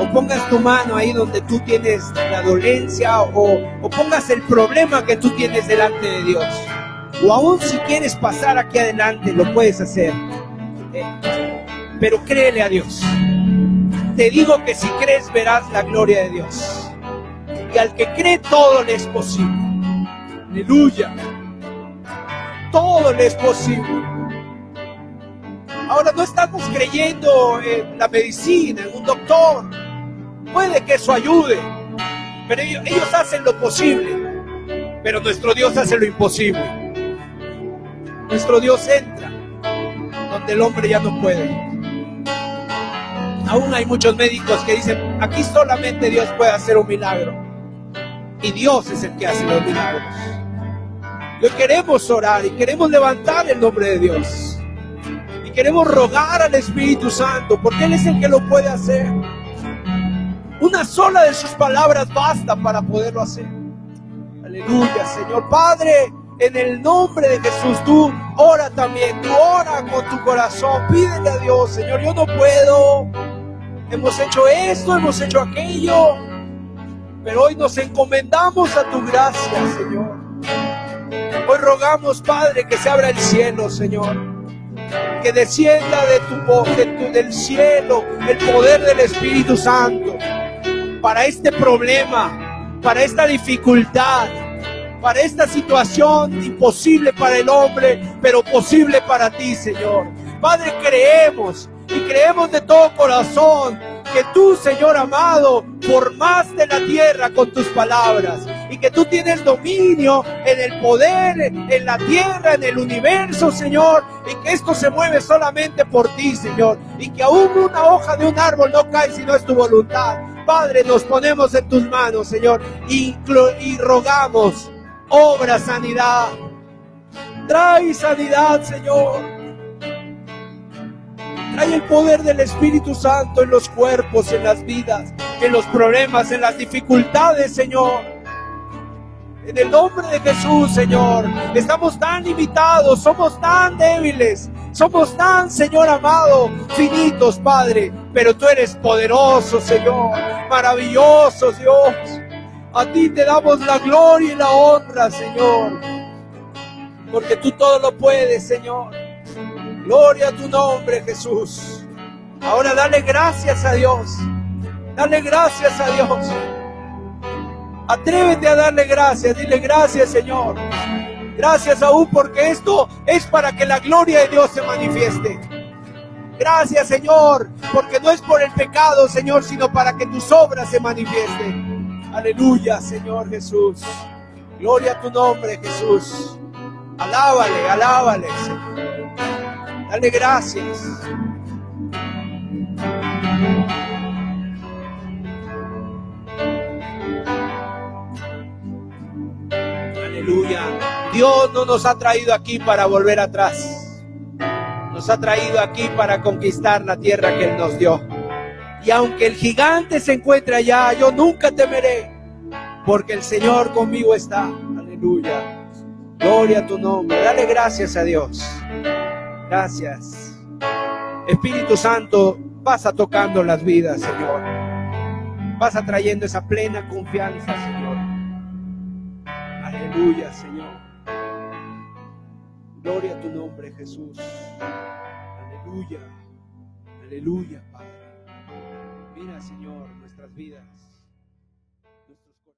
o pongas tu mano ahí donde tú tienes la dolencia o, pongas el problema que tú tienes delante de Dios. O aún si quieres pasar aquí adelante, lo puedes hacer. Eh, pero créele a Dios. Te digo que si crees verás la gloria de Dios. Y al que cree todo le es posible. Aleluya. Todo le es posible. Ahora no estamos creyendo en la medicina, en un doctor. Puede que eso ayude, pero ellos, hacen lo posible. Pero nuestro Dios hace lo imposible. Nuestro Dios entra donde el hombre ya no puede. Aún hay muchos médicos que dicen, aquí solamente Dios puede hacer un milagro. Y Dios es el que hace los milagros. Hoy queremos orar y queremos levantar el nombre de Dios. Queremos rogar al Espíritu Santo, porque Él es el que lo puede hacer. Una sola de sus palabras basta para poderlo hacer. Aleluya, Señor Padre. En el nombre de Jesús, tú ora también, tú ora con tu corazón, pídele a Dios, Señor, yo no puedo, hemos hecho esto, hemos hecho aquello, pero hoy nos encomendamos a tu gracia, Señor. Hoy rogamos, Padre, que se abra el cielo, Señor. Que descienda de tu, tu, del cielo el poder del Espíritu Santo para este problema, para esta dificultad, para esta situación imposible para el hombre, pero posible para ti, Señor. Padre, creemos y creemos de todo corazón que tú, Señor amado, formaste la tierra con tus palabras que tú tienes dominio en el poder, en la tierra, en el universo, Señor, y que esto se mueve solamente por ti, Señor, y que aún una hoja de un árbol no cae si no es tu voluntad. Padre, nos ponemos en tus manos, Señor, y, y rogamos, obra sanidad. Trae sanidad, Señor. Trae el poder del Espíritu Santo en los cuerpos, en las vidas, en los problemas, en las dificultades, Señor. En el nombre de Jesús, Señor, estamos tan limitados, somos tan débiles, somos tan, Señor amado, finitos, Padre, pero tú eres poderoso, Señor, maravilloso, Dios. A ti te damos la gloria y la honra, Señor, porque tú todo lo puedes, Señor. Gloria a tu nombre, Jesús. Ahora dale gracias a Dios. Dale gracias a Dios. Atrévete a darle gracias. Dile gracias, Señor. Gracias aún porque esto es para que la gloria de Dios se manifieste. Gracias, Señor, porque no es por el pecado, Señor, sino para que tus obras se manifiesten. Aleluya, Señor Jesús. Gloria a tu nombre, Jesús. Alábale, alábale, Señor. Dale gracias. Dios no nos ha traído aquí para volver atrás. Nos ha traído aquí para conquistar la tierra que Él nos dio. Y aunque el gigante se encuentre allá, yo nunca temeré, porque el Señor conmigo está. Aleluya. Gloria a tu nombre. Dale gracias a Dios. Gracias. Espíritu Santo, pasa tocando las vidas, Señor. Pasa trayendo esa plena confianza, Señor. Aleluya, Señor. Gloria a tu nombre, Jesús. Aleluya. Aleluya, Padre. Mira, Señor, nuestras vidas.